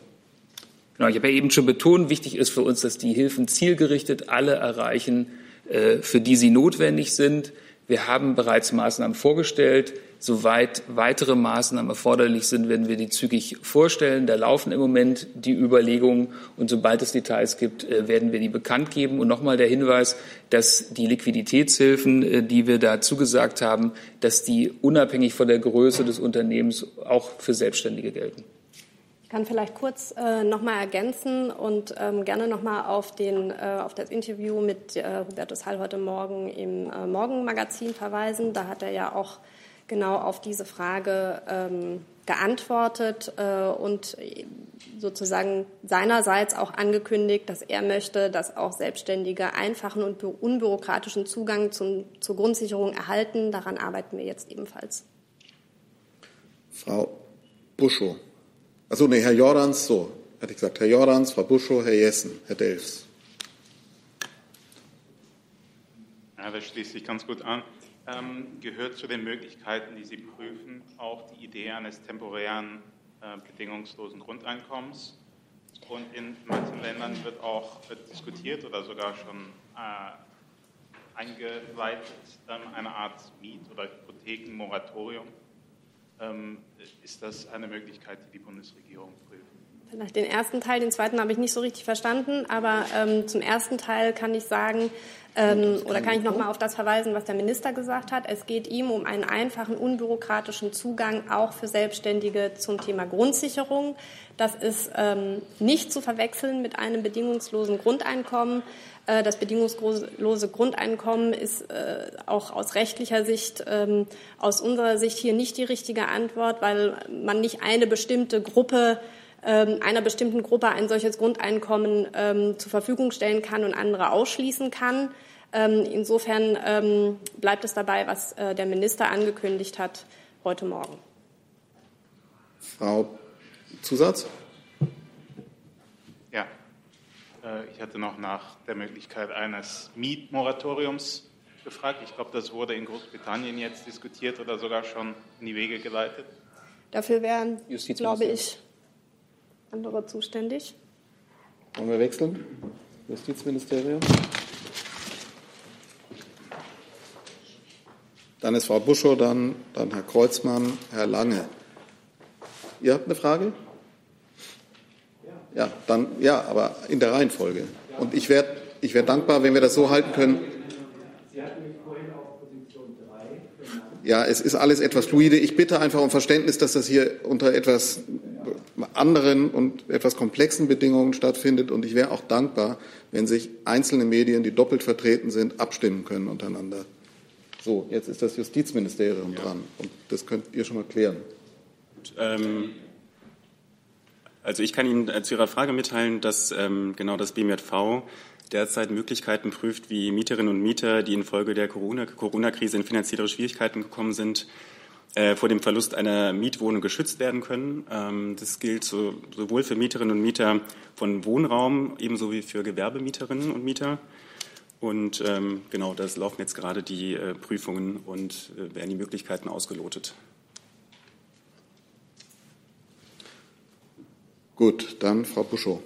Genau, ich habe ja eben schon betont, wichtig ist für uns, dass die Hilfen zielgerichtet alle erreichen, äh, für die sie notwendig sind. Wir haben bereits Maßnahmen vorgestellt, Soweit weitere Maßnahmen erforderlich sind, werden wir die zügig vorstellen. Da laufen im Moment die Überlegungen und sobald es Details gibt, äh, werden wir die bekannt geben. Und nochmal der Hinweis, dass die Liquiditätshilfen, äh, die wir da zugesagt haben, dass die unabhängig von der Größe des Unternehmens auch für Selbstständige gelten. Ich kann vielleicht kurz äh, noch mal ergänzen und ähm, gerne noch mal auf, äh, auf das Interview mit äh, Hubertus Hall heute Morgen im äh, Morgenmagazin verweisen. Da hat er ja auch genau auf diese Frage ähm, geantwortet äh, und sozusagen seinerseits auch angekündigt, dass er möchte, dass auch Selbstständige einfachen und unbürokratischen Zugang zum, zur Grundsicherung erhalten. Daran arbeiten wir jetzt ebenfalls. Frau Buschow. Also nee, Herr Jordans, so, hätte ich gesagt. Herr Jordans, Frau Buschow, Herr Jessen, Herr Delfs. Ja, das schließt sich ganz gut an ähm, gehört zu den Möglichkeiten, die Sie prüfen, auch die Idee eines temporären, äh, bedingungslosen Grundeinkommens. Und in manchen Ländern wird auch wird diskutiert oder sogar schon äh, eingeleitet ähm, eine Art Miet- oder Hypothekenmoratorium. Ähm, ist das eine Möglichkeit, die die Bundesregierung prüft? Vielleicht den ersten Teil, den zweiten habe ich nicht so richtig verstanden, aber ähm, zum ersten Teil kann ich sagen, ähm, oder kann ich noch mal auf das verweisen, was der Minister gesagt hat? Es geht ihm um einen einfachen, unbürokratischen Zugang auch für Selbstständige zum Thema Grundsicherung. Das ist ähm, nicht zu verwechseln mit einem bedingungslosen Grundeinkommen. Äh, das bedingungslose Grundeinkommen ist äh, auch aus rechtlicher Sicht, ähm, aus unserer Sicht hier nicht die richtige Antwort, weil man nicht eine bestimmte Gruppe einer bestimmten Gruppe ein solches Grundeinkommen ähm, zur Verfügung stellen kann und andere ausschließen kann. Ähm, insofern ähm, bleibt es dabei, was äh, der Minister angekündigt hat heute Morgen. Frau Zusatz? Ja, äh, ich hatte noch nach der Möglichkeit eines Mietmoratoriums gefragt. Ich glaube, das wurde in Großbritannien jetzt diskutiert oder sogar schon in die Wege geleitet. Dafür wären, glaube ich, andere zuständig. Wollen wir wechseln? Justizministerium. Dann ist Frau Buschow, dann, dann Herr Kreuzmann, Herr Lange. Ihr habt eine Frage? Ja, dann, ja, aber in der Reihenfolge. Und ich wäre ich wär dankbar, wenn wir das so halten können. Ja, es ist alles etwas fluide. Ich bitte einfach um Verständnis, dass das hier unter etwas anderen und etwas komplexen Bedingungen stattfindet. Und ich wäre auch dankbar, wenn sich einzelne Medien, die doppelt vertreten sind, abstimmen können untereinander. So, jetzt ist das Justizministerium ja. dran. Und das könnt ihr schon mal klären. Ähm, also ich kann Ihnen äh, zu Ihrer Frage mitteilen, dass ähm, genau das BMJV derzeit Möglichkeiten prüft, wie Mieterinnen und Mieter, die infolge der Corona-Krise in finanzielle Schwierigkeiten gekommen sind, äh, vor dem Verlust einer Mietwohnung geschützt werden können. Ähm, das gilt so, sowohl für Mieterinnen und Mieter von Wohnraum ebenso wie für Gewerbemieterinnen und Mieter. Und ähm, genau, das laufen jetzt gerade die äh, Prüfungen und äh, werden die Möglichkeiten ausgelotet. Gut, dann Frau Buschow.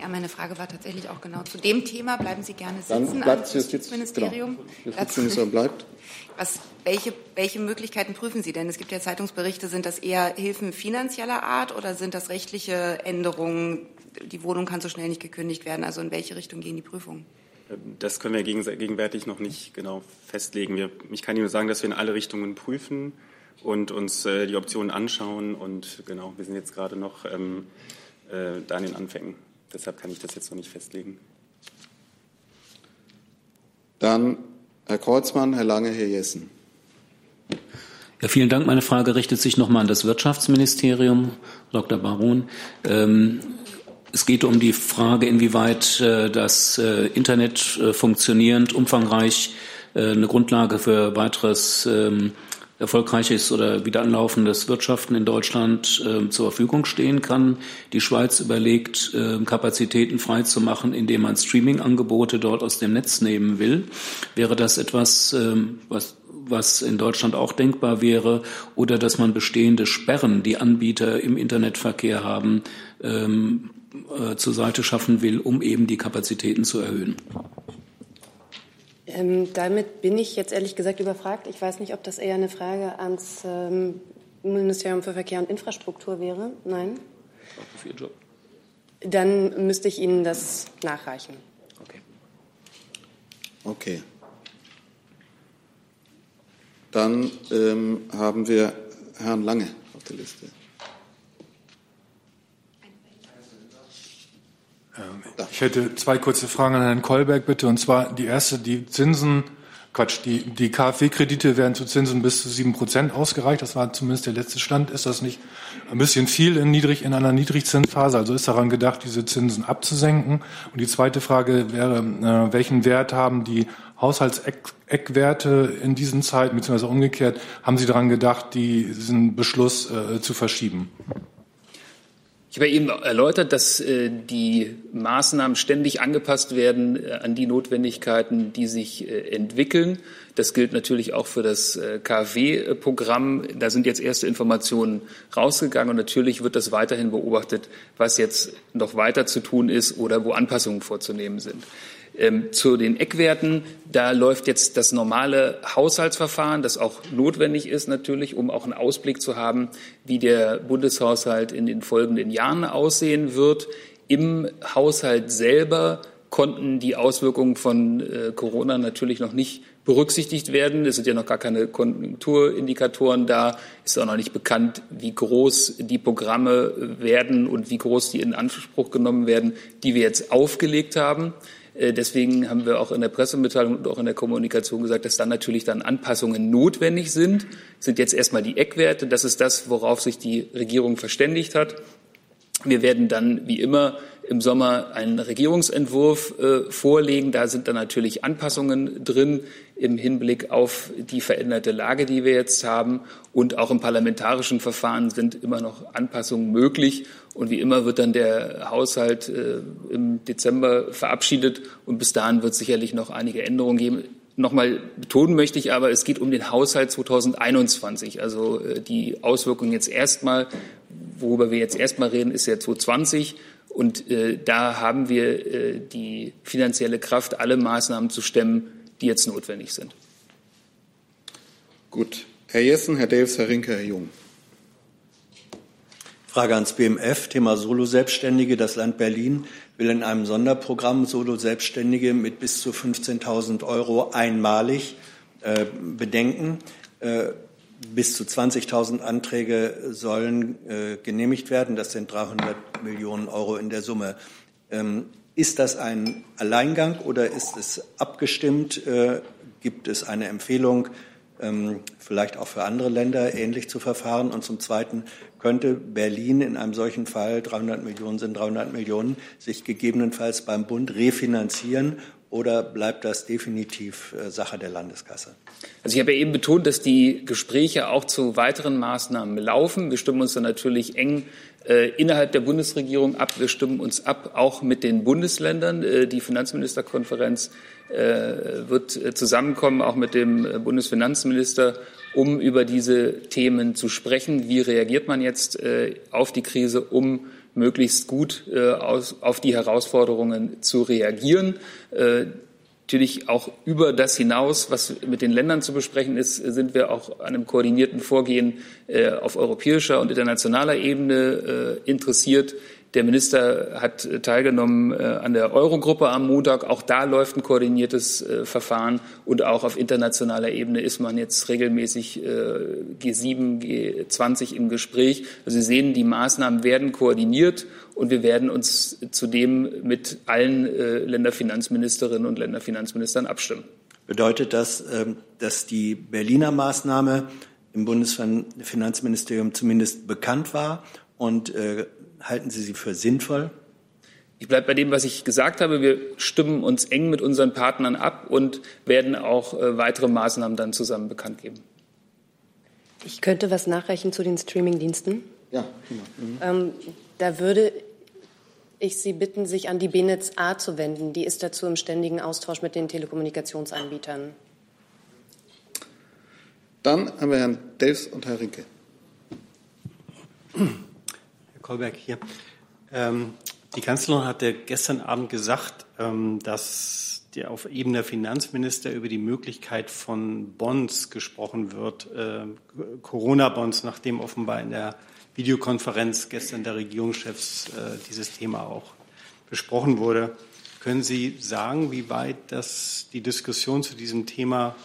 Ja, meine Frage war tatsächlich auch genau zu dem Thema. Bleiben Sie gerne sitzen. Dann bleibt das Justizministerium. Genau. Justizministerium bleibt. Was, welche, welche Möglichkeiten prüfen Sie denn? Es gibt ja Zeitungsberichte, sind das eher Hilfen finanzieller Art oder sind das rechtliche Änderungen? Die Wohnung kann so schnell nicht gekündigt werden. Also in welche Richtung gehen die Prüfungen? Das können wir gegenwärtig noch nicht genau festlegen. Wir, ich kann Ihnen nur sagen, dass wir in alle Richtungen prüfen und uns äh, die Optionen anschauen. Und genau, wir sind jetzt gerade noch ähm, äh, da in den Anfängen. Deshalb kann ich das jetzt noch nicht festlegen. Dann Herr Kreuzmann, Herr Lange, Herr Jessen. Ja, vielen Dank. Meine Frage richtet sich nochmal an das Wirtschaftsministerium, Dr. Baron. Ähm, es geht um die Frage, inwieweit äh, das äh, Internet äh, funktionierend, umfangreich äh, eine Grundlage für weiteres ähm, erfolgreiches oder wieder anlaufendes Wirtschaften in Deutschland äh, zur Verfügung stehen kann. Die Schweiz überlegt, äh, Kapazitäten freizumachen, indem man Streaming-Angebote dort aus dem Netz nehmen will. Wäre das etwas, äh, was was in Deutschland auch denkbar wäre, oder dass man bestehende Sperren, die Anbieter im Internetverkehr haben, ähm, äh, zur Seite schaffen will, um eben die Kapazitäten zu erhöhen. Ähm, damit bin ich jetzt ehrlich gesagt überfragt. Ich weiß nicht, ob das eher eine Frage ans ähm, Ministerium für Verkehr und Infrastruktur wäre. Nein? Für Ihr Job. Dann müsste ich Ihnen das nachreichen. Okay. Okay. Dann ähm, haben wir Herrn Lange auf der Liste. Ich hätte zwei kurze Fragen an Herrn Kolberg, bitte. Und zwar die erste, die Zinsen, Quatsch, die, die KfW-Kredite werden zu Zinsen bis zu sieben Prozent ausgereicht. Das war zumindest der letzte Stand. Ist das nicht ein bisschen viel in, niedrig, in einer Niedrigzinsphase? Also ist daran gedacht, diese Zinsen abzusenken? Und die zweite Frage wäre, äh, welchen Wert haben die Haushaltseckwerte in diesen Zeiten, beziehungsweise umgekehrt, haben Sie daran gedacht, diesen Beschluss äh, zu verschieben? Ich habe eben erläutert, dass äh, die Maßnahmen ständig angepasst werden äh, an die Notwendigkeiten, die sich äh, entwickeln. Das gilt natürlich auch für das KfW-Programm. Da sind jetzt erste Informationen rausgegangen und natürlich wird das weiterhin beobachtet, was jetzt noch weiter zu tun ist oder wo Anpassungen vorzunehmen sind. Ähm, zu den Eckwerten, da läuft jetzt das normale Haushaltsverfahren, das auch notwendig ist natürlich, um auch einen Ausblick zu haben, wie der Bundeshaushalt in den folgenden Jahren aussehen wird. Im Haushalt selber konnten die Auswirkungen von äh, Corona natürlich noch nicht berücksichtigt werden. Es sind ja noch gar keine Konjunkturindikatoren da. Ist auch noch nicht bekannt, wie groß die Programme werden und wie groß die in Anspruch genommen werden, die wir jetzt aufgelegt haben. Äh, deswegen haben wir auch in der Pressemitteilung und auch in der Kommunikation gesagt, dass dann natürlich dann Anpassungen notwendig sind. Das sind jetzt erstmal die Eckwerte. Das ist das, worauf sich die Regierung verständigt hat. Wir werden dann, wie immer, im Sommer einen Regierungsentwurf äh, vorlegen. Da sind dann natürlich Anpassungen drin im Hinblick auf die veränderte Lage, die wir jetzt haben. Und auch im parlamentarischen Verfahren sind immer noch Anpassungen möglich. Und wie immer wird dann der Haushalt äh, im Dezember verabschiedet. Und bis dahin wird es sicherlich noch einige Änderungen geben. Nochmal betonen möchte ich aber, es geht um den Haushalt 2021. Also äh, die Auswirkungen jetzt erstmal, worüber wir jetzt erstmal reden, ist ja 2020. Und äh, da haben wir äh, die finanzielle Kraft, alle Maßnahmen zu stemmen, die jetzt notwendig sind. Gut. Herr Jessen, Herr Davis, Herr Rinke, Herr Jung. Frage ans BMF, Thema Solo-Selbstständige. Das Land Berlin will in einem Sonderprogramm Solo-Selbstständige mit bis zu 15.000 Euro einmalig äh, bedenken. Äh, bis zu 20.000 Anträge sollen äh, genehmigt werden. Das sind 300 Millionen Euro in der Summe. Ähm, ist das ein Alleingang oder ist es abgestimmt? Äh, gibt es eine Empfehlung, ähm, vielleicht auch für andere Länder ähnlich zu verfahren? Und zum Zweiten, könnte Berlin in einem solchen Fall, 300 Millionen sind 300 Millionen, sich gegebenenfalls beim Bund refinanzieren oder bleibt das definitiv äh, Sache der Landeskasse? Also ich habe ja eben betont, dass die Gespräche auch zu weiteren Maßnahmen laufen. Wir stimmen uns da natürlich eng innerhalb der Bundesregierung ab. Wir stimmen uns ab, auch mit den Bundesländern. Äh, die Finanzministerkonferenz äh, wird äh, zusammenkommen, auch mit dem äh, Bundesfinanzminister, um über diese Themen zu sprechen. Wie reagiert man jetzt auf die Krise, um möglichst gut äh, auf die Herausforderungen zu reagieren. Natürlich auch über das hinaus, was mit den Ländern zu besprechen ist, sind wir auch an einem koordinierten Vorgehen äh, auf europäischer und internationaler Ebene äh, interessiert. Der Minister hat teilgenommen äh, an der Eurogruppe am Montag. Auch da läuft ein koordiniertes äh, Verfahren. Und auch auf internationaler Ebene ist man jetzt regelmäßig G7, äh, G20 im Gespräch. Also Sie sehen, die Maßnahmen werden koordiniert. Und wir werden uns zudem mit allen Länderfinanzministerinnen und Länderfinanzministern abstimmen. Bedeutet das, ähm, dass die Berliner Maßnahme im Bundesfinanzministerium zumindest bekannt war und Halten Sie sie für sinnvoll? Ich bleibe bei dem, was ich gesagt habe. Wir stimmen uns eng mit unseren Partnern ab und werden auch äh, weitere Maßnahmen dann zusammen bekannt geben. Ich könnte was nachreichen zu den Streamingdiensten. Ja, genau. Mhm. Ähm, da würde ich Sie bitten, sich an die BNetz A zu wenden. Die ist dazu im ständigen Austausch mit den Telekommunikationsanbietern. Dann haben wir Herrn Delfs und Herrn Rinke. Kolberg hier. Ähm, die Kanzlerin hatte gestern Abend gesagt, ähm, dass die auf Ebene der Finanzminister über die Möglichkeit von Bonds gesprochen wird, äh, Corona-Bonds, nachdem offenbar in der Videokonferenz gestern der Regierungschefs äh, dieses Thema auch besprochen wurde. Können Sie sagen, wie weit das die Diskussion zu diesem Thema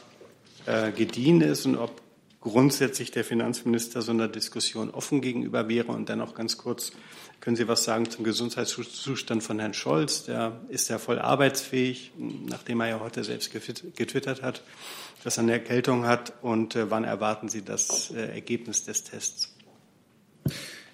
äh, gediehen ist und ob grundsätzlich der Finanzminister so einer Diskussion offen gegenüber wäre? Und dann auch ganz kurz, können Sie was sagen zum Gesundheitszustand von Herrn Scholz? Der ist ja voll arbeitsfähig, nachdem er ja heute selbst getwittert hat, dass er eine Erkältung hat. Und äh, wann erwarten Sie das äh, Ergebnis des Tests?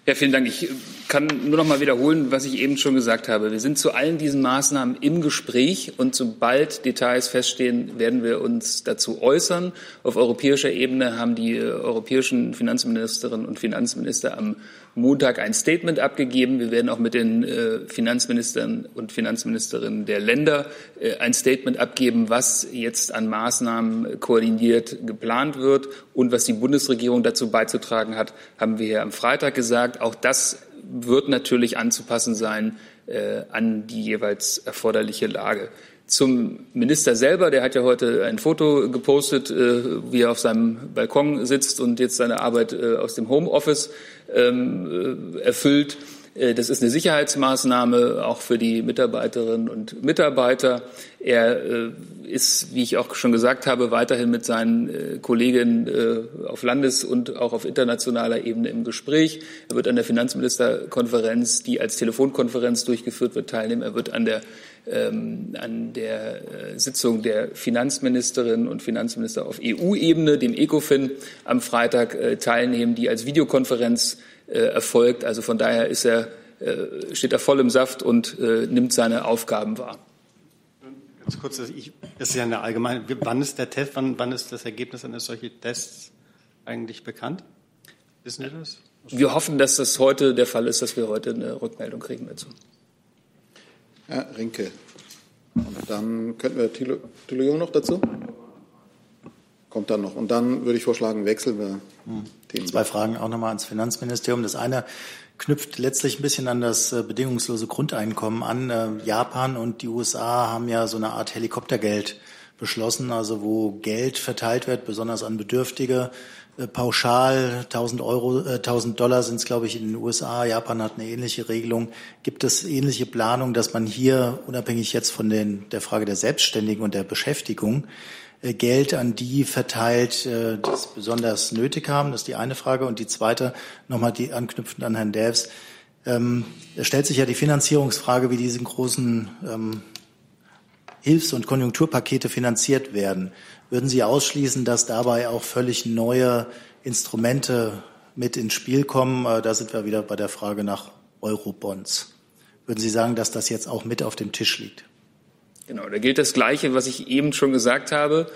Ja, vielen Dank. Ich kann nur noch mal wiederholen, was ich eben schon gesagt habe. Wir sind zu allen diesen Maßnahmen im Gespräch und sobald Details feststehen, werden wir uns dazu äußern. Auf europäischer Ebene haben die europäischen Finanzministerinnen und Finanzminister am Montag ein Statement abgegeben. Wir werden auch mit den äh, Finanzministern und Finanzministerinnen der Länder äh, ein Statement abgeben, was jetzt an Maßnahmen koordiniert geplant wird und was die Bundesregierung dazu beizutragen hat, haben wir hier am Freitag gesagt. Auch das wird natürlich anzupassen sein äh, an die jeweils erforderliche Lage. Zum Minister selber, der hat ja heute ein Foto gepostet, wie er auf seinem Balkon sitzt und jetzt seine Arbeit aus dem Homeoffice ähm, äh, erfüllt. Äh, das ist eine Sicherheitsmaßnahme auch für die Mitarbeiterinnen und Mitarbeiter. Er äh, ist, wie ich auch schon gesagt habe, weiterhin mit seinen Kollegen auf Landes- und auch auf internationaler Ebene im Gespräch. Er wird an der Finanzministerkonferenz, die als Telefonkonferenz durchgeführt wird, teilnehmen. Er wird an der ähm, an der Sitzung der Finanzministerinnen und Finanzminister auf EU-Ebene, dem ECOFIN, am Freitag teilnehmen, die als Videokonferenz äh, erfolgt. Also von daher ist er, äh, steht er voll im Saft und äh, nimmt seine Aufgaben wahr. Ganz kurz, ich, das ist ja eine allgemeine. Wann ist der Test, wann, wann ist das Ergebnis eines solchen Tests eigentlich bekannt? Wissen Sie das? Wir hoffen, dass das heute der Fall ist, dass wir heute eine Rückmeldung kriegen dazu. Herr Rinke. Und dann könnten wir Thilo, Thilo noch dazu? kommt dann noch. Und dann würde ich vorschlagen, wechseln wir hm. Themen. Zwei Fragen auch nochmal ans Finanzministerium. Das eine knüpft letztlich ein bisschen an das äh, bedingungslose Grundeinkommen an. Äh, Japan und die USA haben ja so eine Art Helikoptergeld beschlossen, also wo Geld verteilt wird, besonders an Bedürftige. Äh, pauschal 1000 Euro, 1000 Dollar sind es, glaube ich, in den USA. Japan hat eine ähnliche Regelung. Gibt es ähnliche Planung, dass man hier, unabhängig jetzt von den, der Frage der Selbstständigen und der Beschäftigung, Geld an die verteilt, äh, die es besonders nötig haben. Das ist die eine Frage. Und die zweite, nochmal die anknüpfend an Herrn Delfs. Ähm, es stellt sich ja die Finanzierungsfrage, wie diese großen ähm, Hilfs- und Konjunkturpakete finanziert werden. Würden Sie ausschließen, dass dabei auch völlig neue Instrumente mit ins Spiel kommen? Äh, da sind wir wieder bei der Frage nach Eurobonds. Würden Sie sagen, dass das jetzt auch mit auf dem Tisch liegt? Genau, da gilt das Gleiche, was ich eben schon gesagt habe.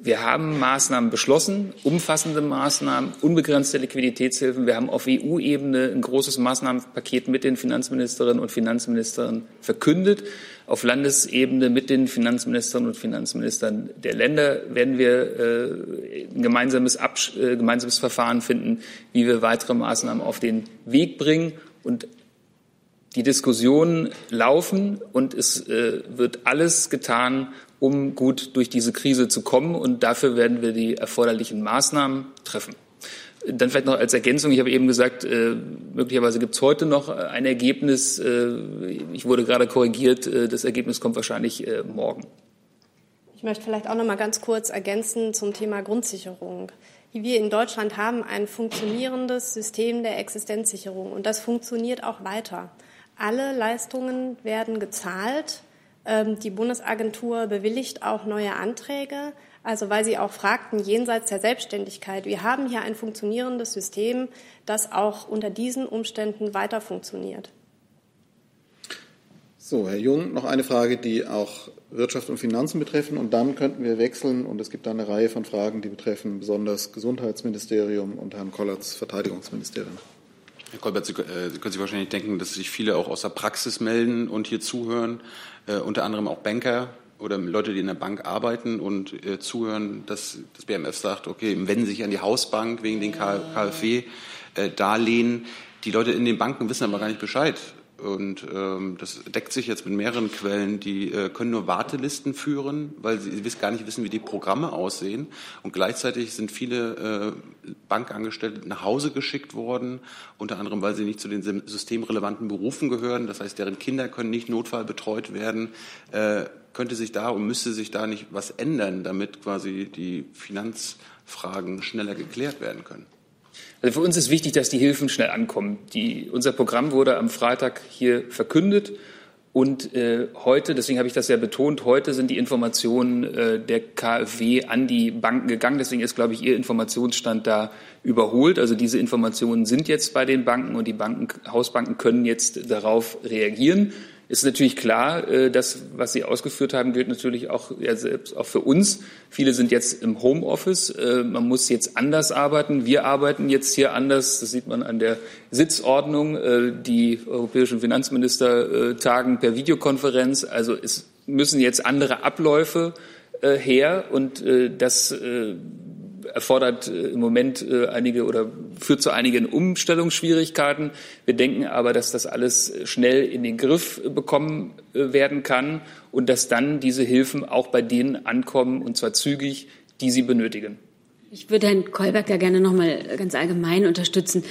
Wir haben Maßnahmen beschlossen, umfassende Maßnahmen, unbegrenzte Liquiditätshilfen. Wir haben auf EU-Ebene ein großes Maßnahmenpaket mit den Finanzministerinnen und Finanzministern verkündet. Auf Landesebene mit den Finanzministerinnen und Finanzministern der Länder werden wir äh, ein gemeinsames, Absch äh, gemeinsames Verfahren finden, wie wir weitere Maßnahmen auf den Weg bringen. Und die Diskussionen laufen und es äh, wird alles getan, um gut durch diese Krise zu kommen. Und dafür werden wir die erforderlichen Maßnahmen treffen. Dann vielleicht noch als Ergänzung, ich habe eben gesagt, äh, möglicherweise gibt es heute noch ein Ergebnis. Äh, ich wurde gerade korrigiert, äh, das Ergebnis kommt wahrscheinlich äh, morgen. Ich möchte vielleicht auch noch mal ganz kurz ergänzen zum Thema Grundsicherung. Wir in Deutschland haben ein funktionierendes System der Existenzsicherung und das funktioniert auch weiter. Alle Leistungen werden gezahlt. Ähm, die Bundesagentur bewilligt auch neue Anträge. Also weil Sie auch fragten, jenseits der Selbstständigkeit. Wir haben hier ein funktionierendes System, das auch unter diesen Umständen weiter funktioniert. So, Herr Jung, noch eine Frage, die auch Wirtschaft und Finanzen betreffen. Und dann könnten wir wechseln. Und es gibt da eine Reihe von Fragen, die betreffen besonders Gesundheitsministerium und Herrn Kollerts Verteidigungsministerium. Herr Kolbert, Sie, äh, Sie, können sich wahrscheinlich denken, dass sich viele auch aus der Praxis melden und hier zuhören, äh, unter anderem auch Banker oder Leute, die in der Bank arbeiten und äh, zuhören, dass das BMF sagt, okay, wenden Sie sich an die Hausbank wegen den KfW-Darlehen. Äh, die Leute in den Banken wissen aber gar nicht Bescheid und ähm, das deckt sich jetzt mit mehreren Quellen, die äh, können nur Wartelisten führen, weil sie, sie gar nicht wissen, wie die Programme aussehen. Und gleichzeitig sind viele äh, Bankangestellte nach Hause geschickt worden, unter anderem, weil sie nicht zu den systemrelevanten Berufen gehören. Das heißt, deren Kinder können nicht notfallbetreut werden. Äh, könnte sich da und müsste sich da nicht was ändern, damit quasi die Finanzfragen schneller geklärt werden können? Also für uns ist wichtig, dass die Hilfen schnell ankommen. Die, unser Programm wurde am Freitag hier verkündet. Und äh, heute, deswegen habe ich das ja betont, heute sind die Informationen äh, der KfW an die Banken gegangen. Deswegen ist, glaube ich, Ihr Informationsstand da überholt. Also diese Informationen sind jetzt bei den Banken und die Banken, Hausbanken können jetzt darauf reagieren ist natürlich klar, äh, das, was Sie ausgeführt haben, gilt natürlich auch, ja, selbst auch für uns. Viele sind jetzt im Homeoffice. Äh, man muss jetzt anders arbeiten. Wir arbeiten jetzt hier anders. Das sieht man an der Sitzordnung. Äh, die europäischen Finanzminister tagen per Videokonferenz. Also es müssen jetzt andere Abläufe her und das erfordert äh, im Moment äh, einige oder führt zu einigen Umstellungsschwierigkeiten. Wir denken aber, dass das alles schnell in den Griff bekommen äh, werden kann und dass dann diese Hilfen auch bei denen ankommen und zwar zügig, die sie benötigen. Ich würde Herrn Kolberg da gerne noch mal ganz allgemein unterstützen.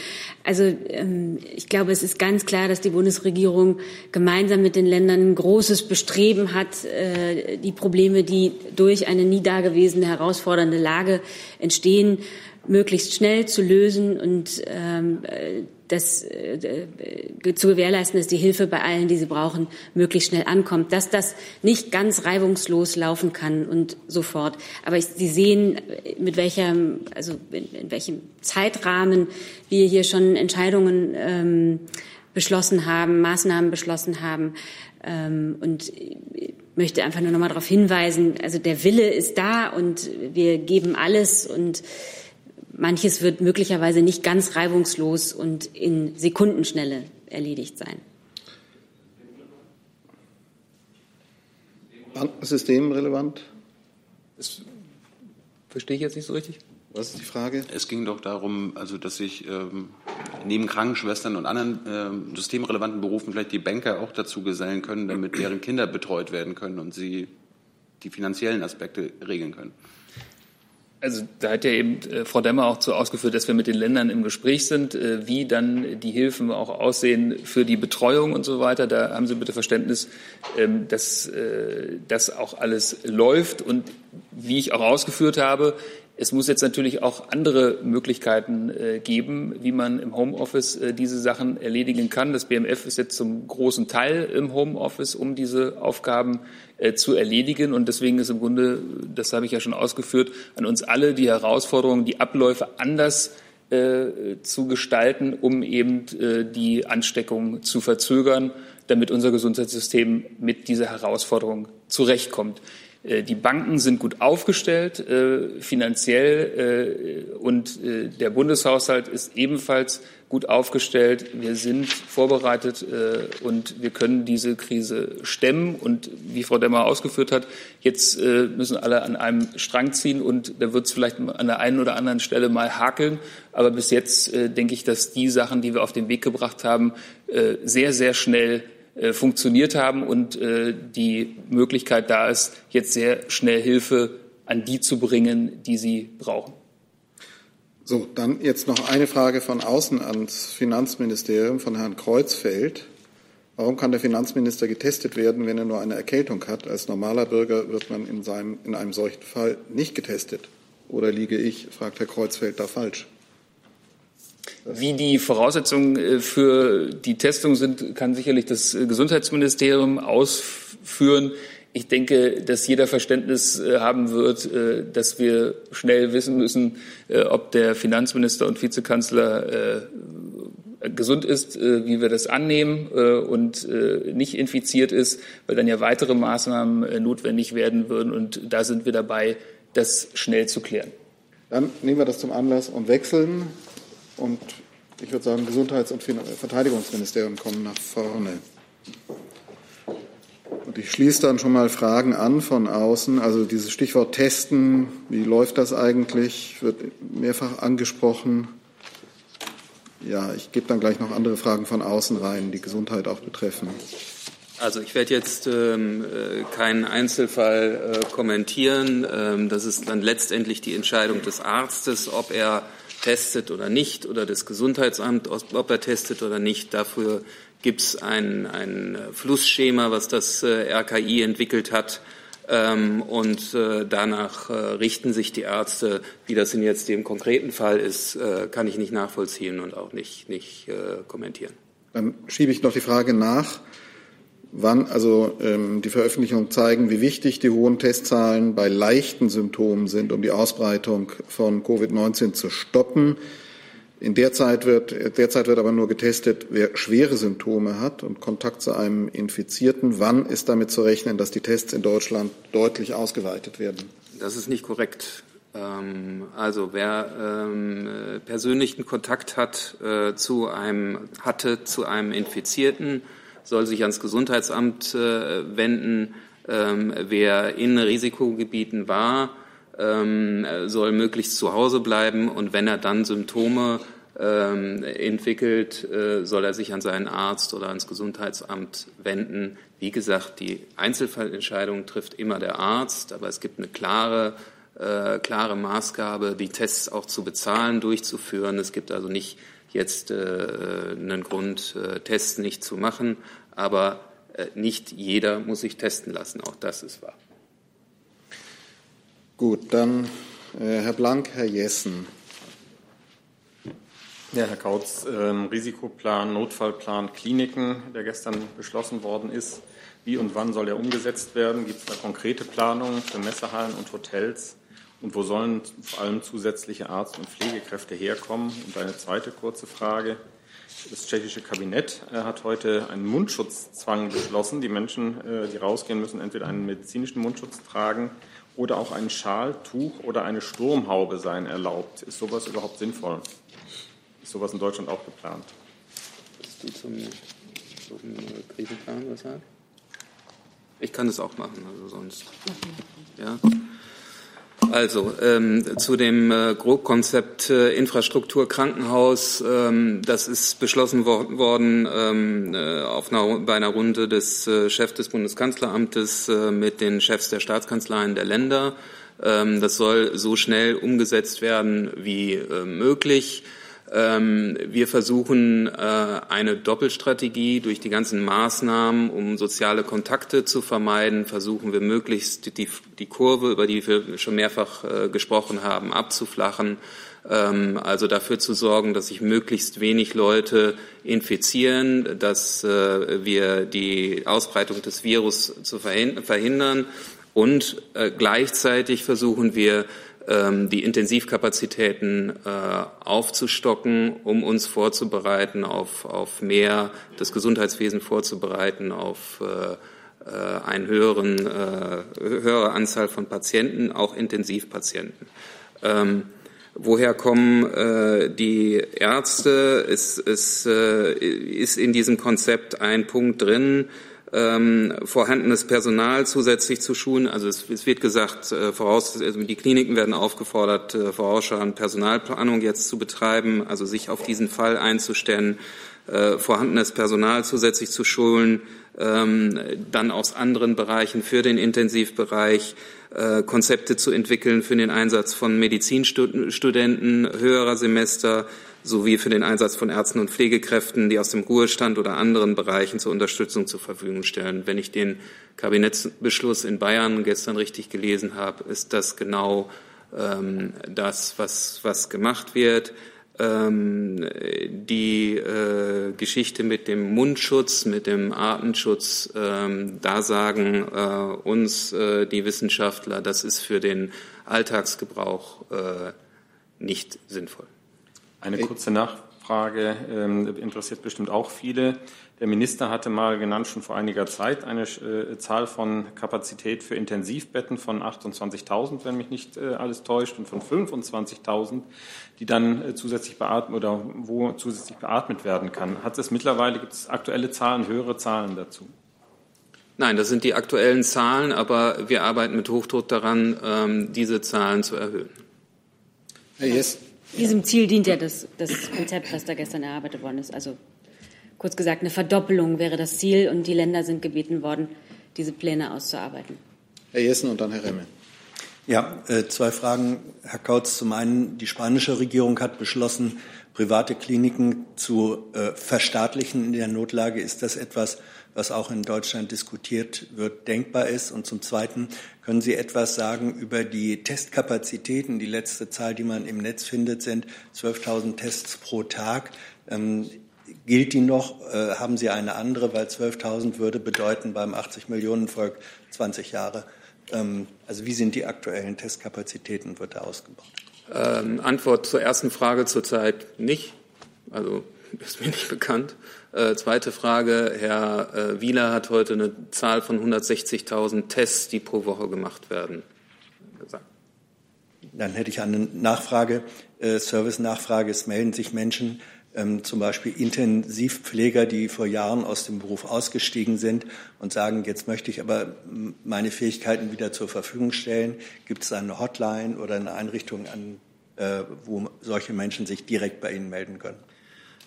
Also ähm, ich glaube, es ist ganz klar, dass die Bundesregierung gemeinsam mit den Ländern ein großes Bestreben hat, äh, die Probleme, die durch eine nie dagewesene herausfordernde Lage entstehen, möglichst schnell zu lösen und ähm, das äh, zu gewährleisten, dass die Hilfe bei allen, die sie brauchen, möglichst schnell ankommt. Dass das nicht ganz reibungslos laufen kann und sofort. Aber ich, Sie sehen, mit welchem, also in, in, welchem Zeitrahmen wir hier schon Entscheidungen ähm, beschlossen haben, Maßnahmen beschlossen haben. Ähm, und möchte einfach nur noch mal darauf hinweisen, also der Wille ist da und wir geben alles und Manches wird möglicherweise nicht ganz reibungslos und in Sekundenschnelle erledigt sein. Systemrelevant? Das verstehe ich jetzt nicht so richtig. Was ist die Frage? Es ging doch darum, also dass sich ähm, neben Krankenschwestern und anderen ähm, systemrelevanten Berufen vielleicht die Banker auch dazu gesellen können, damit deren Kinder betreut werden können und sie die finanziellen Aspekte regeln können. Also da hat ja eben äh, Frau Demmer auch so ausgeführt, dass wir mit den Ländern im Gespräch sind, äh, wie dann die Hilfen auch aussehen für die Betreuung und so weiter. Da haben Sie bitte Verständnis, ähm, dass äh, das auch alles läuft. Und wie ich auch ausgeführt habe, es muss jetzt natürlich auch andere Möglichkeiten äh, geben, wie man im Homeoffice äh, diese Sachen erledigen kann. Das BMF ist jetzt zum großen Teil im Homeoffice, um diese Aufgaben äh, zu erledigen. Und deswegen ist im Grunde, das habe ich ja schon ausgeführt, an uns alle die Herausforderung, die Abläufe anders zu gestalten, um eben die Ansteckung zu verzögern, damit unser Gesundheitssystem mit dieser Herausforderung zurechtkommt. Äh, die Banken sind gut aufgestellt äh, finanziell äh, und der Bundeshaushalt ist ebenfalls gut aufgestellt. Wir sind vorbereitet und wir können diese Krise stemmen. Und wie Frau Demmer ausgeführt hat, jetzt müssen alle an einem Strang ziehen und da wird es vielleicht an der einen oder anderen Stelle mal hakeln. Aber bis jetzt denke ich, dass die Sachen, die wir auf den Weg gebracht haben, sehr, sehr schnell funktioniert haben und äh, die Möglichkeit da ist, jetzt sehr schnell Hilfe an die zu bringen, die sie brauchen. So, dann jetzt noch eine Frage von außen ans Finanzministerium von Herrn Kreuzfeld. Warum kann der Finanzminister getestet werden, wenn er nur eine Erkältung hat? Als normaler Bürger wird man in, seinem, in einem solchen Fall nicht getestet. Oder liege ich, fragt Herr Kreuzfeld, da falsch? Wie die Voraussetzungen äh, für die Testung sind, kann sicherlich das Gesundheitsministerium ausführen. Ich denke, dass jeder Verständnis äh, haben wird, äh, dass wir schnell wissen müssen, ob der Finanzminister und Vizekanzler gesund ist, wie wir das annehmen und nicht infiziert ist, weil dann ja weitere Maßnahmen notwendig werden würden. Und da sind wir dabei, das schnell zu klären. Dann nehmen wir das zum Anlass und wechseln und ich würde sagen, Gesundheits- und Verteidigungsministerium kommen nach vorne. Und ich schließe dann schon mal Fragen an von außen. Also dieses Stichwort Testen, wie läuft das eigentlich, wird mehrfach angesprochen. Ja, ich gebe dann gleich noch andere Fragen von außen rein, die Gesundheit auch betreffen. Also ich werde jetzt ähm, äh, keinen Einzelfall äh, kommentieren. Ähm, das ist dann letztendlich die Entscheidung des Arztes, ob er testet oder nicht, oder des Gesundheitsamts, ob er testet oder nicht. Dafür gibt es ein, ein Flussschema, was das äh, RKI entwickelt hat. Ähm, und äh, danach äh, richten sich die Ärzte. Wie das in jetzt dem konkreten Fall ist, kann ich nicht nachvollziehen und auch nicht, nicht kommentieren. Dann schiebe ich noch die Frage nach wann also ähm, die Veröffentlichungen zeigen, wie wichtig die hohen Testzahlen bei leichten Symptomen sind, um die Ausbreitung von Covid-19 zu stoppen. In der Zeit wird, derzeit wird aber nur getestet, wer schwere Symptome hat und Kontakt zu einem Infizierten. Wann ist damit zu rechnen, dass die Tests in Deutschland deutlich ausgeweitet werden? Das ist nicht korrekt. Ähm, also wer ähm, persönlichen Kontakt hat äh, zu einem hatte zu einem Infizierten, soll sich ans Gesundheitsamt äh, wenden. Ähm, wer in Risikogebieten war, ähm, soll möglichst zu Hause bleiben und wenn er dann Symptome ähm, entwickelt, äh, soll er sich an seinen Arzt oder ans Gesundheitsamt wenden. Wie gesagt, die Einzelfallentscheidung trifft immer der Arzt, aber es gibt eine klare, äh, klare Maßgabe, die Tests auch zu bezahlen, durchzuführen. Es gibt also nicht jetzt äh, einen Grund, äh, Tests nicht zu machen. Aber äh, nicht jeder muss sich testen lassen. Auch das ist wahr. Gut, dann äh, Herr Blank, Herr Jessen. Ja, Herr Kautz, ähm, Risikoplan, Notfallplan, Kliniken, der gestern beschlossen worden ist. Wie und wann soll er umgesetzt werden? Gibt es da konkrete Planungen für Messehallen und Hotels? Und wo sollen vor allem zusätzliche Arzt- und Pflegekräfte herkommen? Und eine zweite kurze Frage. Das tschechische Kabinett äh, hat heute einen Mundschutzzwang beschlossen. Die Menschen, äh, die rausgehen, müssen entweder einen medizinischen Mundschutz tragen oder auch ein Schal, Tuch oder eine Sturmhaube sein erlaubt. Ist sowas überhaupt sinnvoll? Ist sowas in Deutschland auch geplant? Willst du zum, zum Krisenplan was sagen? Ich kann es auch machen, also sonst. Ja. Also ähm, zu dem äh, Grobkonzept äh, Infrastruktur Krankenhaus, ähm, das ist beschlossen wo worden ähm, äh, auf einer, bei einer Runde des äh, Chefs des Bundeskanzleramtes äh, mit den Chefs der Staatskanzleien der Länder. Ähm, das soll so schnell umgesetzt werden wie äh, möglich. Ähm, wir versuchen äh, eine Doppelstrategie durch die ganzen Maßnahmen, um soziale Kontakte zu vermeiden, versuchen wir möglichst die, die Kurve, über die wir schon mehrfach äh, gesprochen haben, abzuflachen. Ähm, also dafür zu sorgen, dass sich möglichst wenig Leute infizieren, dass äh, wir die Ausbreitung des Virus zu verhindern. Und gleichzeitig versuchen wir, die Intensivkapazitäten äh, aufzustocken, um uns vorzubereiten auf, auf mehr, das Gesundheitswesen vorzubereiten auf äh, äh, eine höheren, höhere Anzahl von Patienten, auch Intensivpatienten. Ähm, woher kommen äh, die Ärzte? Es, es äh, ist in diesem Konzept ein Punkt drin, ähm, vorhandenes Personal zusätzlich zu schulen. Also es, es wird gesagt, äh, voraus, also die Kliniken werden aufgefordert, äh, vorausschauend Personalplanung jetzt zu betreiben, also sich auf diesen Fall einzustellen, äh, vorhandenes Personal zusätzlich zu schulen, ähm, dann aus anderen Bereichen für den Intensivbereich äh, Konzepte zu entwickeln für den Einsatz von Medizinstudenten höherer Semester, sowie für den Einsatz von Ärzten und Pflegekräften, die aus dem Ruhestand oder anderen Bereichen zur Unterstützung zur Verfügung stellen. Wenn ich den Kabinettsbeschluss in Bayern gestern richtig gelesen habe, ist das genau ähm, das, was, was gemacht wird. Ähm, die äh, Geschichte mit dem Mundschutz, mit dem Artenschutz, ähm, da sagen äh, uns äh, die Wissenschaftler, das ist für den Alltagsgebrauch äh, nicht sinnvoll. Eine kurze Nachfrage ähm, interessiert bestimmt auch viele. Der Minister hatte mal genannt, schon vor einiger Zeit, eine äh, Zahl von Kapazität für Intensivbetten von 28.000, wenn mich nicht äh, alles täuscht, und von 25.000, die dann äh, zusätzlich beatmet oder wo zusätzlich beatmet werden kann. Hat es mittlerweile, gibt es aktuelle Zahlen, höhere Zahlen dazu? Nein, das sind die aktuellen Zahlen, aber wir arbeiten mit Hochdruck daran, ähm, diese Zahlen zu erhöhen. Herr Jess, Diesem Ziel dient ja das, das Konzept, was da gestern erarbeitet worden ist. Also kurz gesagt, eine Verdoppelung wäre das Ziel und die Länder sind gebeten worden, diese Pläne auszuarbeiten. Herr Jessen und dann Herr Remme. Ja, äh, zwei Fragen, Herr Kautz. Zum einen, die spanische Regierung hat beschlossen, private Kliniken zu äh, verstaatlichen in der Notlage. Ist das etwas, was auch in Deutschland diskutiert wird, denkbar ist? Und zum Zweiten, können Sie etwas sagen über die Testkapazitäten? Die letzte Zahl, die man im Netz findet, sind 12.000 Tests pro Tag. Ähm, gilt die noch? Äh, haben Sie eine andere? Weil 12.000 würde bedeuten beim 80 Millionen Volk 20 Jahre. Ähm, also wie sind die aktuellen Testkapazitäten? Wird da ausgebaut? Ähm, Antwort zur ersten Frage zurzeit nicht. Also (laughs) ist mir nicht bekannt. Äh, zweite Frage. Herr äh, Wieler hat heute eine Zahl von 160.000 Tests, die pro Woche gemacht werden. Dann hätte ich eine Nachfrage, äh, Service-Nachfrage. Es melden sich Menschen, ähm, zum Beispiel Intensivpfleger, die vor Jahren aus dem Beruf ausgestiegen sind und sagen, jetzt möchte ich aber meine Fähigkeiten wieder zur Verfügung stellen. Gibt es eine Hotline oder eine Einrichtung, an, äh, wo solche Menschen sich direkt bei Ihnen melden können?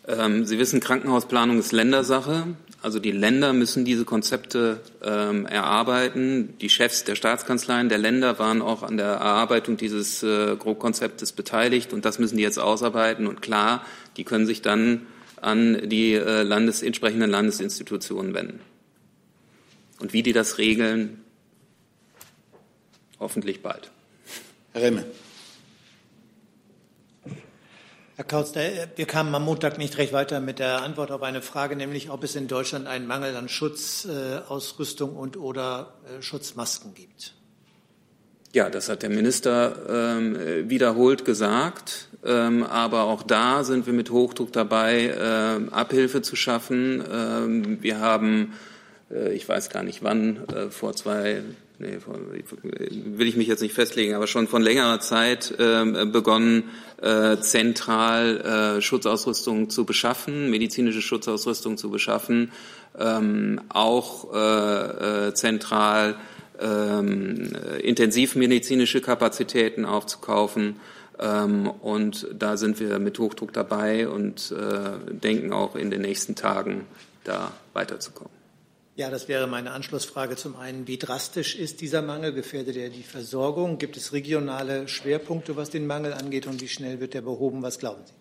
Ähm, Sie wissen, Krankenhausplanung ist Ländersache. Also die Länder müssen diese Konzepte ähm, erarbeiten. Die Chefs der Staatskanzleien der Länder waren auch an der Erarbeitung dieses äh, Grobkonzeptes beteiligt und das müssen die jetzt ausarbeiten. Und klar, die können sich dann an die äh, Landes entsprechenden Landesinstitutionen wenden. Und wie die das regeln, hoffentlich bald. Herr Remme. Herr Kautz, wir kamen am Montag nicht recht weiter mit der Antwort auf eine Frage, nämlich ob es in Deutschland einen Mangel an Schutzausrüstung und oder äh, Schutzmasken gibt. Ja, das hat der Minister ähm, wiederholt gesagt. Ähm, aber auch da sind wir mit Hochdruck dabei, äh, Abhilfe zu schaffen. Ähm, wir haben, äh, ich weiß gar nicht wann, äh, vor zwei nee, will ich mich jetzt nicht festlegen, aber schon von längerer Zeit äh, begonnen, äh, zentral äh, Schutzausrüstung zu beschaffen, medizinische Schutzausrüstung zu beschaffen, ähm, auch äh, äh, zentral ähm, intensivmedizinische Kapazitäten aufzukaufen. Ähm, und da sind wir mit Hochdruck dabei und äh, denken auch in den nächsten Tagen da weiterzukommen. Ja, das wäre meine Anschlussfrage. Zum einen, wie drastisch ist dieser Mangel? Gefährdet er die Versorgung? Gibt es regionale Schwerpunkte, was den Mangel angeht? Und wie schnell wird er behoben? Was glauben Sie?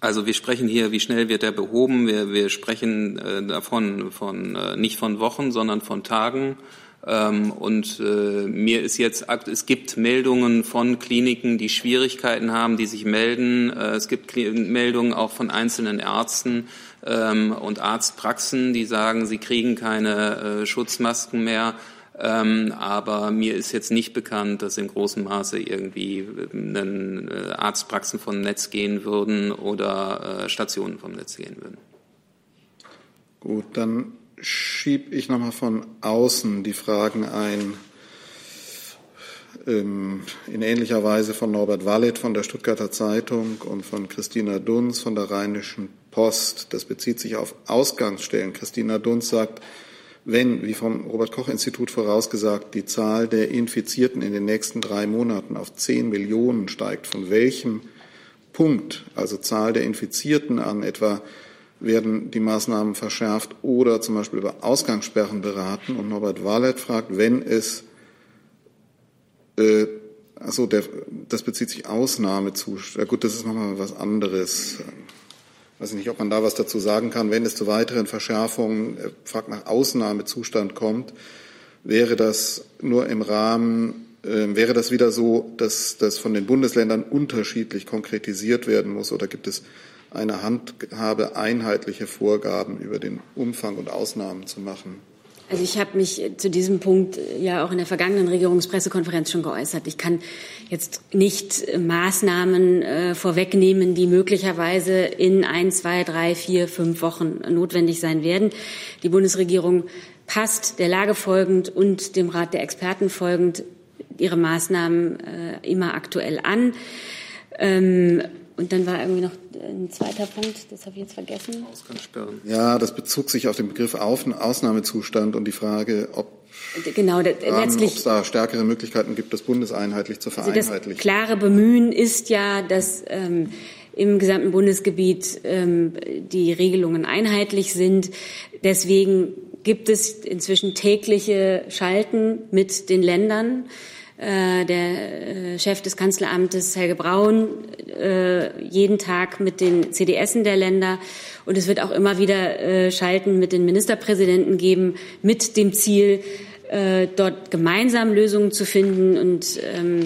Also wir sprechen hier, wie schnell wird er behoben? Wir, wir sprechen äh, davon von äh, nicht von Wochen, sondern von Tagen. Ähm, und äh, mir ist jetzt, es gibt Meldungen von Kliniken, die Schwierigkeiten haben, die sich melden. Äh, es gibt Meldungen auch von einzelnen Ärzten, ähm, und Arztpraxen, die sagen, sie kriegen keine äh, Schutzmasken mehr. Ähm, aber mir ist jetzt nicht bekannt, dass in großem Maße irgendwie äh, Arztpraxen vom Netz gehen würden oder äh, Stationen vom Netz gehen würden. Gut, dann schiebe ich nochmal von außen die Fragen ein. Ähm, in ähnlicher Weise von Norbert Wallet von der Stuttgarter Zeitung und von Christina Dunz von der Rheinischen Post. Das bezieht sich auf Ausgangsstellen. Christina Dunz sagt, wenn, wie vom Robert Koch Institut vorausgesagt, die Zahl der Infizierten in den nächsten drei Monaten auf zehn Millionen steigt, von welchem Punkt, also Zahl der Infizierten an etwa, werden die Maßnahmen verschärft oder zum Beispiel über Ausgangssperren beraten? Und Norbert Wallet fragt, wenn es, äh, also das bezieht sich Ausnahmezustand. Gut, das ist nochmal was anderes weiß ich nicht, ob man da was dazu sagen kann, wenn es zu weiteren Verschärfungen, äh, fragt nach Ausnahmezustand kommt, wäre das nur im Rahmen, äh, wäre das wieder so, dass das von den Bundesländern unterschiedlich konkretisiert werden muss oder gibt es eine Handhabe, einheitliche Vorgaben über den Umfang und Ausnahmen zu machen? Also ich habe mich zu diesem Punkt ja auch in der vergangenen Regierungspressekonferenz schon geäußert. Ich kann jetzt nicht Maßnahmen äh, vorwegnehmen, die möglicherweise in ein, zwei, drei, vier, fünf Wochen notwendig sein werden. Die Bundesregierung passt der Lage folgend und dem Rat der Experten folgend ihre Maßnahmen äh, immer aktuell an. Ähm, und dann war irgendwie noch ein zweiter Punkt, das habe ich jetzt vergessen. Ja, das bezog sich auf den Begriff Ausnahmezustand und die Frage, ob Genau, letztlich. Ob es da stärkere Möglichkeiten gibt, das bundeseinheitlich zu vereinheitlichen. Also das klare Bemühen ist ja, dass ähm, im gesamten Bundesgebiet ähm, die Regelungen einheitlich sind. Deswegen gibt es inzwischen tägliche Schalten mit den Ländern. Äh, der äh, Chef des Kanzleramtes, Helge Braun, äh, jeden Tag mit den CDSen der Länder. Und es wird auch immer wieder Schalten mit den Ministerpräsidenten geben, mit dem Ziel, dort gemeinsam Lösungen zu finden. Und ähm,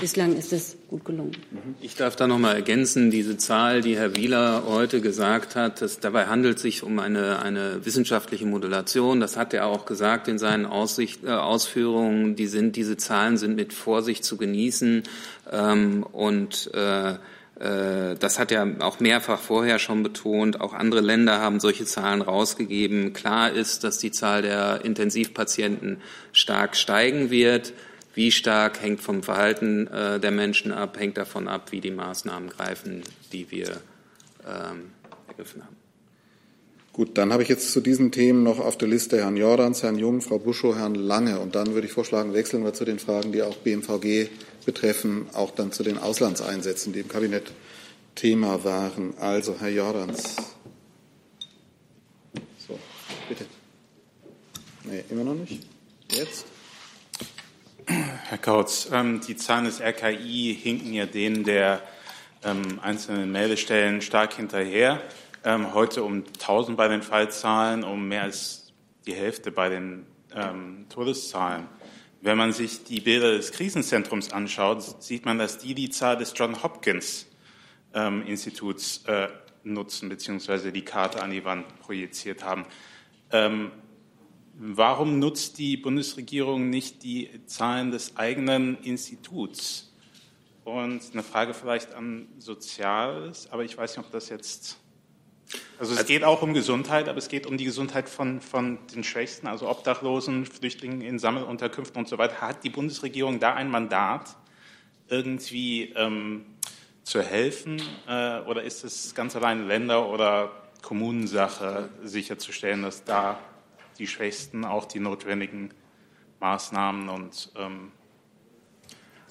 bislang ist das gut gelungen. Ich darf da noch mal ergänzen, diese Zahl, die Herr Wieler heute gesagt hat, dass dabei handelt sich um eine, eine wissenschaftliche Modulation. Das hat er auch gesagt in seinen Aussicht, äh, Ausführungen. Die sind, diese Zahlen sind mit Vorsicht zu genießen. Ähm, und äh, äh, das hat er auch mehrfach vorher schon betont. Auch andere Länder haben solche Zahlen rausgegeben. Klar ist, dass die Zahl der Intensivpatienten stark steigen wird. Wie stark hängt vom Verhalten äh, der Menschen ab, hängt davon ab, wie die Maßnahmen greifen, die wir ähm, ergriffen haben. Gut, dann habe ich jetzt zu diesen Themen noch auf der Liste Herrn Jordans, Herrn Jung, Frau Buschow, Herrn Lange. Und dann würde ich vorschlagen, wechseln wir zu den Fragen, die auch BMVG betreffen, auch dann zu den Auslandseinsätzen, die im Kabinett Thema waren. Also, Herr Jordans. So, bitte. Nee, immer noch nicht? Jetzt? Herr Kautz, ähm, die Zahlen des RKI hinken ja denen der ähm, einzelnen Meldestellen stark hinterher. Ähm, heute um 1000 bei den Fallzahlen, um mehr als die Hälfte bei den Todeszahlen. Wenn man sich die Bilder des Krisenzentrums anschaut, sieht man, dass die die Zahl des John Hopkins Instituts äh, nutzen, beziehungsweise die Karte an die Wand projiziert haben. Warum nutzt die Bundesregierung nicht die Zahlen des eigenen Instituts? Und eine Frage vielleicht an Soziales, aber ich weiß nicht, ob das jetzt. Also es geht auch um Gesundheit, aber es geht um die Gesundheit von, von den Schwächsten, also Obdachlosen, Flüchtlingen in Sammelunterkünften und so weiter. Hat die Bundesregierung da ein Mandat, irgendwie ähm, zu helfen? Äh, oder ist es ganz allein Länder- oder Kommunensache, sicherzustellen, dass da die Schwächsten auch die notwendigen Maßnahmen und ähm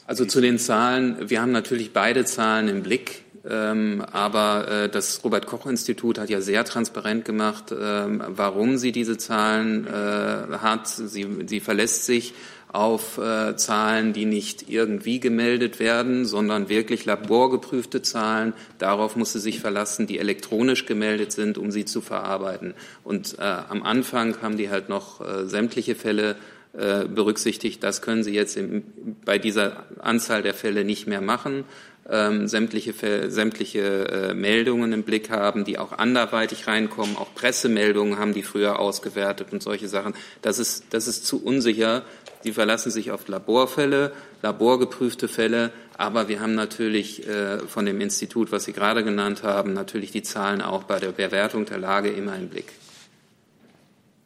also zu den Zahlen, wir haben natürlich beide Zahlen im Blick, ähm, aber äh, das Robert Koch Institut hat ja sehr transparent gemacht, ähm, warum sie diese Zahlen äh, hat. Sie, sie verlässt sich auf äh, Zahlen, die nicht irgendwie gemeldet werden, sondern wirklich laborgeprüfte Zahlen. Darauf muss sie sich verlassen, die elektronisch gemeldet sind, um sie zu verarbeiten. Und äh, am Anfang haben die halt noch äh, sämtliche Fälle äh, berücksichtigt. Das können sie jetzt im, bei dieser Anzahl der Fälle nicht mehr machen. Ähm, sämtliche, sämtliche äh, Meldungen im Blick haben, die auch anderweitig reinkommen. Auch Pressemeldungen haben die früher ausgewertet und solche Sachen. Das ist, das ist zu unsicher. Die verlassen sich auf Laborfälle, laborgeprüfte Fälle. Aber wir haben natürlich äh, von dem Institut, was Sie gerade genannt haben, natürlich die Zahlen auch bei der Bewertung der Lage immer im Blick.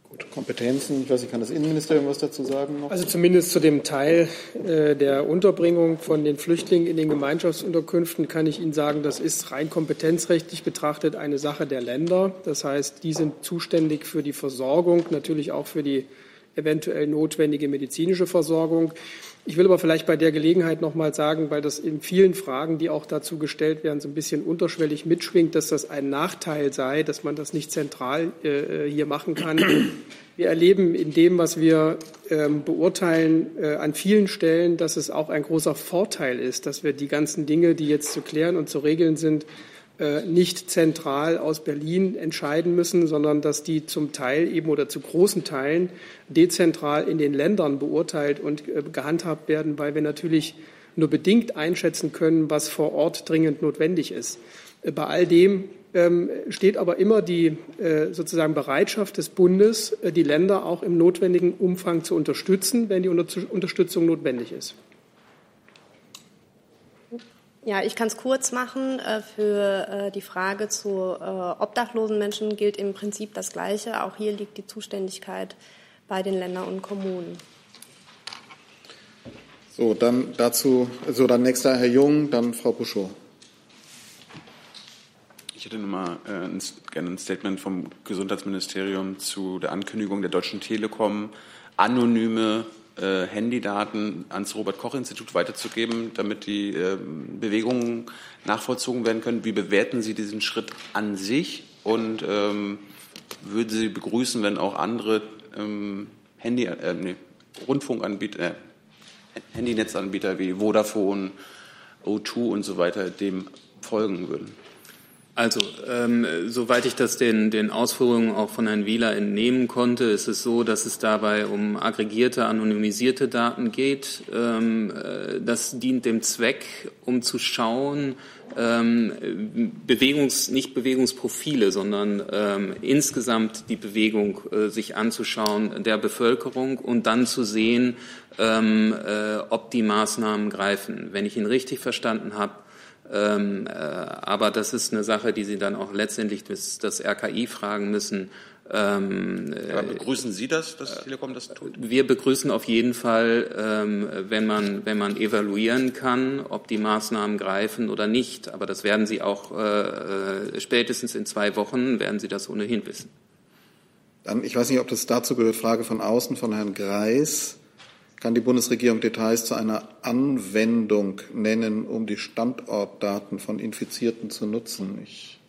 Gut, Kompetenzen, ich weiß nicht, kann das Innenministerium was dazu sagen? Noch? Also zumindest zu dem Teil äh, der Unterbringung von den Flüchtlingen in den Gemeinschaftsunterkünften kann ich Ihnen sagen, das ist rein kompetenzrechtlich betrachtet eine Sache der Länder. Das heißt, die sind zuständig für die Versorgung, natürlich auch für die eventuell notwendige medizinische Versorgung. Ich will aber vielleicht bei der Gelegenheit noch mal sagen, weil das in vielen Fragen, die auch dazu gestellt werden, so ein bisschen unterschwellig mitschwingt, dass das ein Nachteil sei, dass man das nicht zentral äh, hier machen kann. Wir erleben in dem, was wir ähm, beurteilen, äh, an vielen Stellen, dass es auch ein großer Vorteil ist, dass wir die ganzen Dinge, die jetzt zu klären und zu regeln sind, nicht zentral aus Berlin entscheiden müssen, sondern dass die zum Teil eben oder zu großen Teilen dezentral in den Ländern beurteilt und äh, gehandhabt werden, weil wir natürlich nur bedingt einschätzen können, was vor Ort dringend notwendig ist. Äh, bei all dem ähm, steht aber immer die sozusagen Bereitschaft des Bundes, die Länder auch im notwendigen Umfang zu unterstützen, wenn die Unterstützung notwendig ist. Ja, ich kann es kurz machen. Äh, für äh, die Frage zu äh, obdachlosen Menschen gilt im Prinzip das Gleiche. Auch hier liegt die Zuständigkeit bei den Ländern und Kommunen. So, dann dazu, also dann nächster Herr Jung, dann Frau Buschow. Ich hätte nochmal äh, gerne ein Statement vom Gesundheitsministerium zu der Ankündigung der Deutschen Telekom, anonyme äh, Handydaten ans Robert-Koch-Institut weiterzugeben, damit die äh, Bewegungen nachvollzogen werden können. Wie bewerten Sie diesen Schritt an sich und ähm, würden Sie begrüßen, wenn auch andere ähm, Handy, äh, nee, Rundfunkanbieter, äh, Handynetzanbieter wie Vodafone, O2 und so weiter dem folgen würden? Also, ähm, soweit ich das den, den Ausführungen auch von Herrn Wieler entnehmen konnte, ist es so, dass es dabei um aggregierte, anonymisierte Daten geht. Ähm, äh, das dient dem Zweck, um zu schauen, ähm, Bewegungs-, nicht Bewegungsprofile, sondern ähm, insgesamt die Bewegung äh, sich anzuschauen der Bevölkerung und dann zu sehen, ähm, äh, ob die Maßnahmen greifen. Wenn ich ihn richtig verstanden habe, ähm, äh, aber das ist eine Sache, die Sie dann auch letztendlich das, das RKI fragen müssen. Ähm, aber begrüßen Sie das, dass Telekom das tut? Wir begrüßen auf jeden Fall, ähm, wenn, man, wenn man evaluieren kann, ob die Maßnahmen greifen oder nicht. Aber das werden Sie auch äh, äh spätestens in zwei Wochen, werden Sie das ohnehin wissen. Dann, ich weiß nicht, ob das dazu gehört, Frage von außen von Herrn Greis. Kann die Bundesregierung Details zu einer Anwendung nennen, um die Standortdaten von Infizierten zu nutzen? Ich,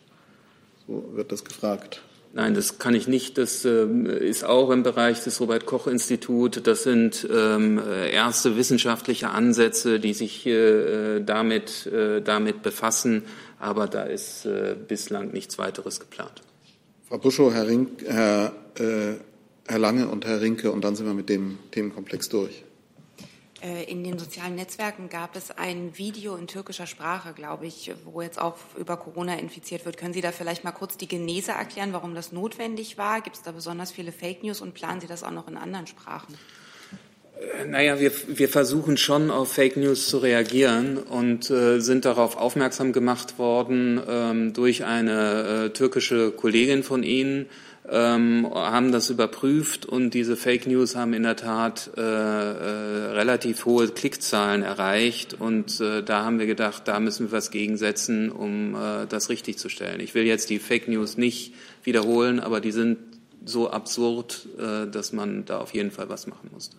so wird das gefragt. Nein, das kann ich nicht. Das äh, ist auch im Bereich des Robert Koch Institut. Das sind ähm, erste wissenschaftliche Ansätze, die sich äh, damit, äh, damit befassen. Aber da ist äh, bislang nichts weiteres geplant. Frau Buschow, Herr, Rink, Herr äh, Herr Lange und Herr Rinke, und dann sind wir mit dem Themenkomplex durch. Äh, in den sozialen Netzwerken gab es ein Video in türkischer Sprache, glaube ich, wo jetzt auch über Corona infiziert wird. Können Sie da vielleicht mal kurz die Genese erklären, warum das notwendig war? Gibt es da besonders viele Fake News und planen Sie das auch noch in anderen Sprachen? Äh, naja, wir, wir versuchen schon auf Fake News zu reagieren und äh, sind darauf aufmerksam gemacht worden ähm, durch eine äh, türkische Kollegin von Ihnen, ähm, haben das überprüft und diese Fake News haben in der Tat äh, äh, relativ hohe Klickzahlen erreicht und äh, da haben wir gedacht, da müssen wir was gegensetzen, um äh, das richtig zu stellen. Ich will jetzt die Fake News nicht wiederholen, aber die sind so absurd, äh, dass man da auf jeden Fall was machen musste.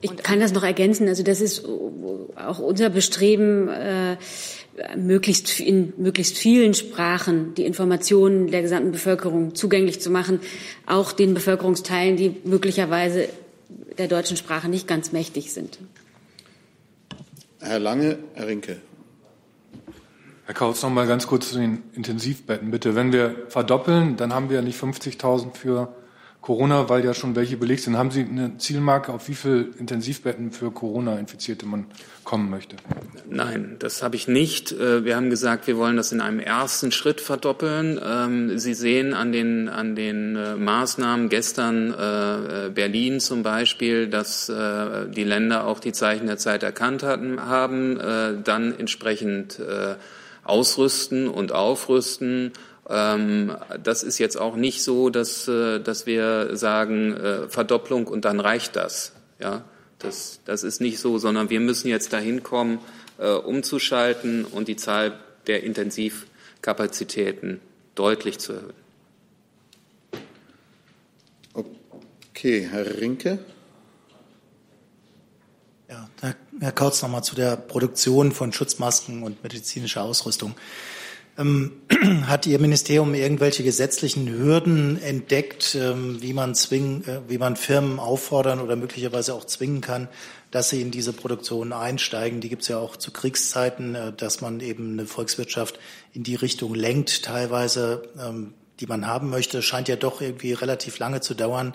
Ich kann das noch ergänzen. Also das ist auch unser Bestreben, äh, möglichst in möglichst vielen Sprachen die Informationen der gesamten Bevölkerung zugänglich zu machen, auch den Bevölkerungsteilen, die möglicherweise der deutschen Sprache nicht ganz mächtig sind. Herr Lange, Herr Rinke. Herr Kautz, noch mal ganz kurz zu den Intensivbetten, bitte. Wenn wir verdoppeln, dann haben wir nicht 50.000 für Corona, weil ja schon welche belegt sind. Haben Sie eine Zielmarke, auf wie viele Intensivbetten für Corona-Infizierte man kommen möchte? Nein, das habe ich nicht. Äh, wir haben gesagt, wir wollen das in einem ersten Schritt verdoppeln. Ähm, Sie sehen an den, an den äh, Maßnahmen gestern äh, Berlin zum Beispiel, dass die Länder auch die Zeichen der Zeit erkannt hatten, haben, dann entsprechend ausrüsten und aufrüsten das ist jetzt auch nicht so, dass, äh, dass wir sagen, äh, Verdopplung und dann reicht das. Ja, das, das ist nicht so, sondern wir müssen jetzt dahin kommen, äh, umzuschalten und die Zahl der Intensivkapazitäten deutlich zu erhöhen. Okay, Herr Rinke. Ja, Herr Kautz nochmal zu der Produktion von Schutzmasken und medizinischer Ausrüstung. Ähm, (clears throat) hat Ihr Ministerium irgendwelche gesetzlichen Hürden entdeckt, ähm, wie man zwingen, äh, wie man Firmen auffordern oder möglicherweise auch zwingen kann, dass sie in diese Produktion einsteigen? Die gibt es ja auch zu Kriegszeiten, äh, dass man eben eine Volkswirtschaft in die Richtung lenkt, teilweise, ähm, die man haben möchte. Scheint ja doch irgendwie relativ lange zu dauern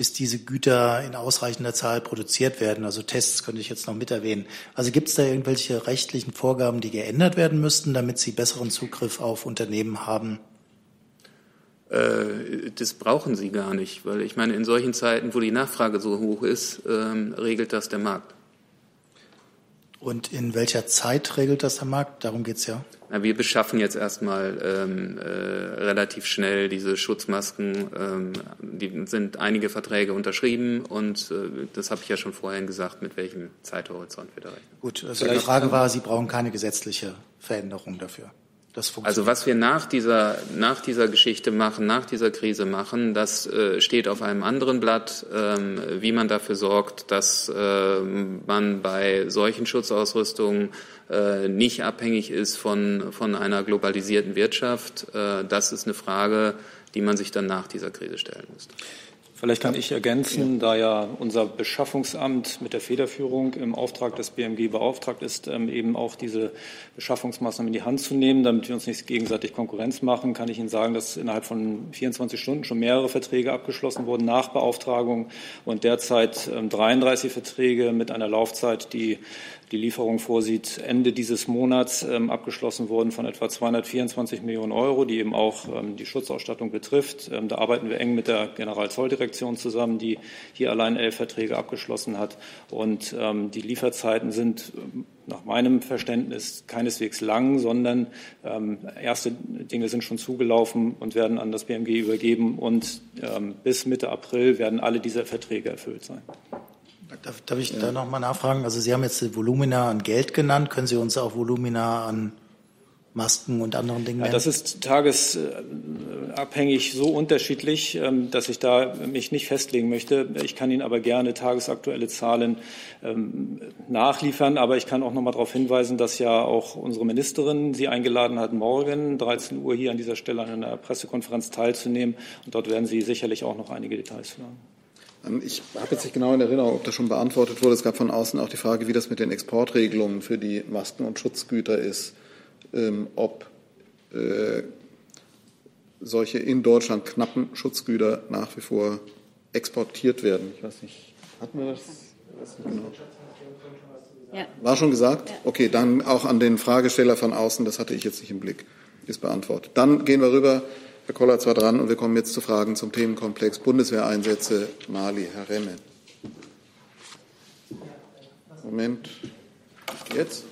bis diese Güter in ausreichender Zahl produziert werden. Also Tests könnte ich jetzt noch mit erwähnen. Also gibt es da irgendwelche rechtlichen Vorgaben, die geändert werden müssten, damit Sie besseren Zugriff auf Unternehmen haben? Äh, das brauchen Sie gar nicht, weil ich meine, in solchen Zeiten, wo die Nachfrage so hoch ist, ähm, regelt das der Markt. Und in welcher Zeit regelt das der Markt? Darum geht es ja. Na, wir beschaffen jetzt erstmal ähm, äh, relativ schnell diese Schutzmasken. Ähm, die sind einige Verträge unterschrieben und äh, das habe ich ja schon vorhin gesagt, mit welchem Zeithorizont wir da rechnen. Gut, also die Frage war, Sie brauchen keine gesetzliche Veränderung dafür. also was wir nach dieser, nach dieser Geschichte machen, nach dieser Krise machen, das äh, steht auf einem anderen Blatt, ähm, wie man dafür sorgt, dass äh, man bei solchen Schutzausrüstungen äh, nicht abhängig ist von, von einer globalisierten Wirtschaft. Äh, das ist eine Frage, die man sich dann nach dieser Krise stellen müsste. Vielleicht kann ich ergänzen, da ja unser Beschaffungsamt mit der Federführung im Auftrag des BMG beauftragt ist, ähm, eben auch diese Beschaffungsmaßnahmen in die Hand zu nehmen, damit wir uns nicht gegenseitig Konkurrenz machen, kann ich Ihnen sagen, dass innerhalb von 24 Stunden schon mehrere Verträge abgeschlossen wurden nach Beauftragung und derzeit 33 ähm, Verträge mit einer Laufzeit, die die Lieferung vorsieht, Ende dieses Monats ähm, abgeschlossen wurden von etwa 224 Millionen Euro, die eben auch ähm, die Schutzausstattung betrifft. Ähm, da arbeiten wir eng mit der Generalzolldirektion zusammen, die hier allein elf Verträge abgeschlossen hat. Und ähm, die Lieferzeiten sind ähm, nach meinem Verständnis keineswegs lang, sondern ähm, erste Dinge sind schon zugelaufen und werden an das BMG übergeben. Und bis Mitte April werden alle diese Verträge erfüllt sein. Darf, darf ich ja. da noch mal nachfragen? Also Sie haben jetzt Volumina an Geld genannt. Können Sie uns auch Volumina an Masken und anderen Dingen ja, Das ist tagesabhängig so unterschiedlich, ähm, dass ich da mich nicht festlegen möchte. Ich kann Ihnen aber gerne tagesaktuelle Zahlen ähm, nachliefern. Aber ich kann auch noch mal darauf hinweisen, dass ja auch unsere Ministerin Sie eingeladen hat, morgen 13 Uhr hier an dieser Stelle an einer Pressekonferenz teilzunehmen. Und dort werden Sie sicherlich auch noch einige Details hören. Ähm, ich habe jetzt nicht genau in Erinnerung, ob das schon beantwortet wurde. Es gab von außen auch die Frage, wie das mit den Exportregelungen für die Masken und Schutzgüter ist, ähm, ob äh, solche in Deutschland knappen Schutzgüter nach wie vor exportiert werden. Ich weiß nicht, hatten wir das? Genau. Ja. War schon gesagt? Okay, dann auch an den Fragesteller von außen, das hatte ich jetzt nicht im Blick, ist beantwortet. Dann gehen wir rüber Herr Kollatz war dran und wir kommen jetzt zu Fragen zum Themenkomplex Bundeswehreinsätze Mali. Herr Remme. Moment. Jetzt?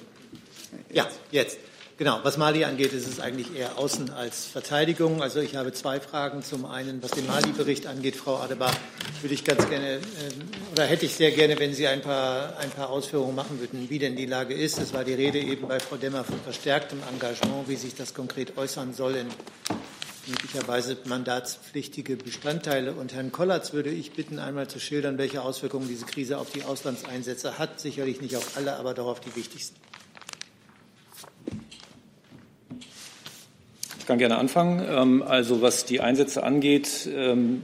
Ja, jetzt. Genau. Was Mali angeht, ist es eigentlich eher Außen als Verteidigung. Also ich habe zwei Fragen. Zum einen, was den Mali-Bericht angeht, Frau Adebar, würde ich ganz gerne äh, oder hätte ich sehr gerne, wenn Sie ein paar, ein paar Ausführungen machen würden, wie denn die Lage ist. Es war die Rede eben bei Frau Demmer von verstärktem Engagement, wie sich das konkret äußern soll in möglicherweise mandatspflichtige Bestandteile. Und Herrn Kollatz würde ich bitten, einmal zu schildern, welche Auswirkungen diese Krise auf die Auslandseinsätze hat. Sicherlich nicht auf alle, aber doch auf die wichtigsten. Ich kann gerne anfangen. Ähm, also was die Einsätze angeht, ähm,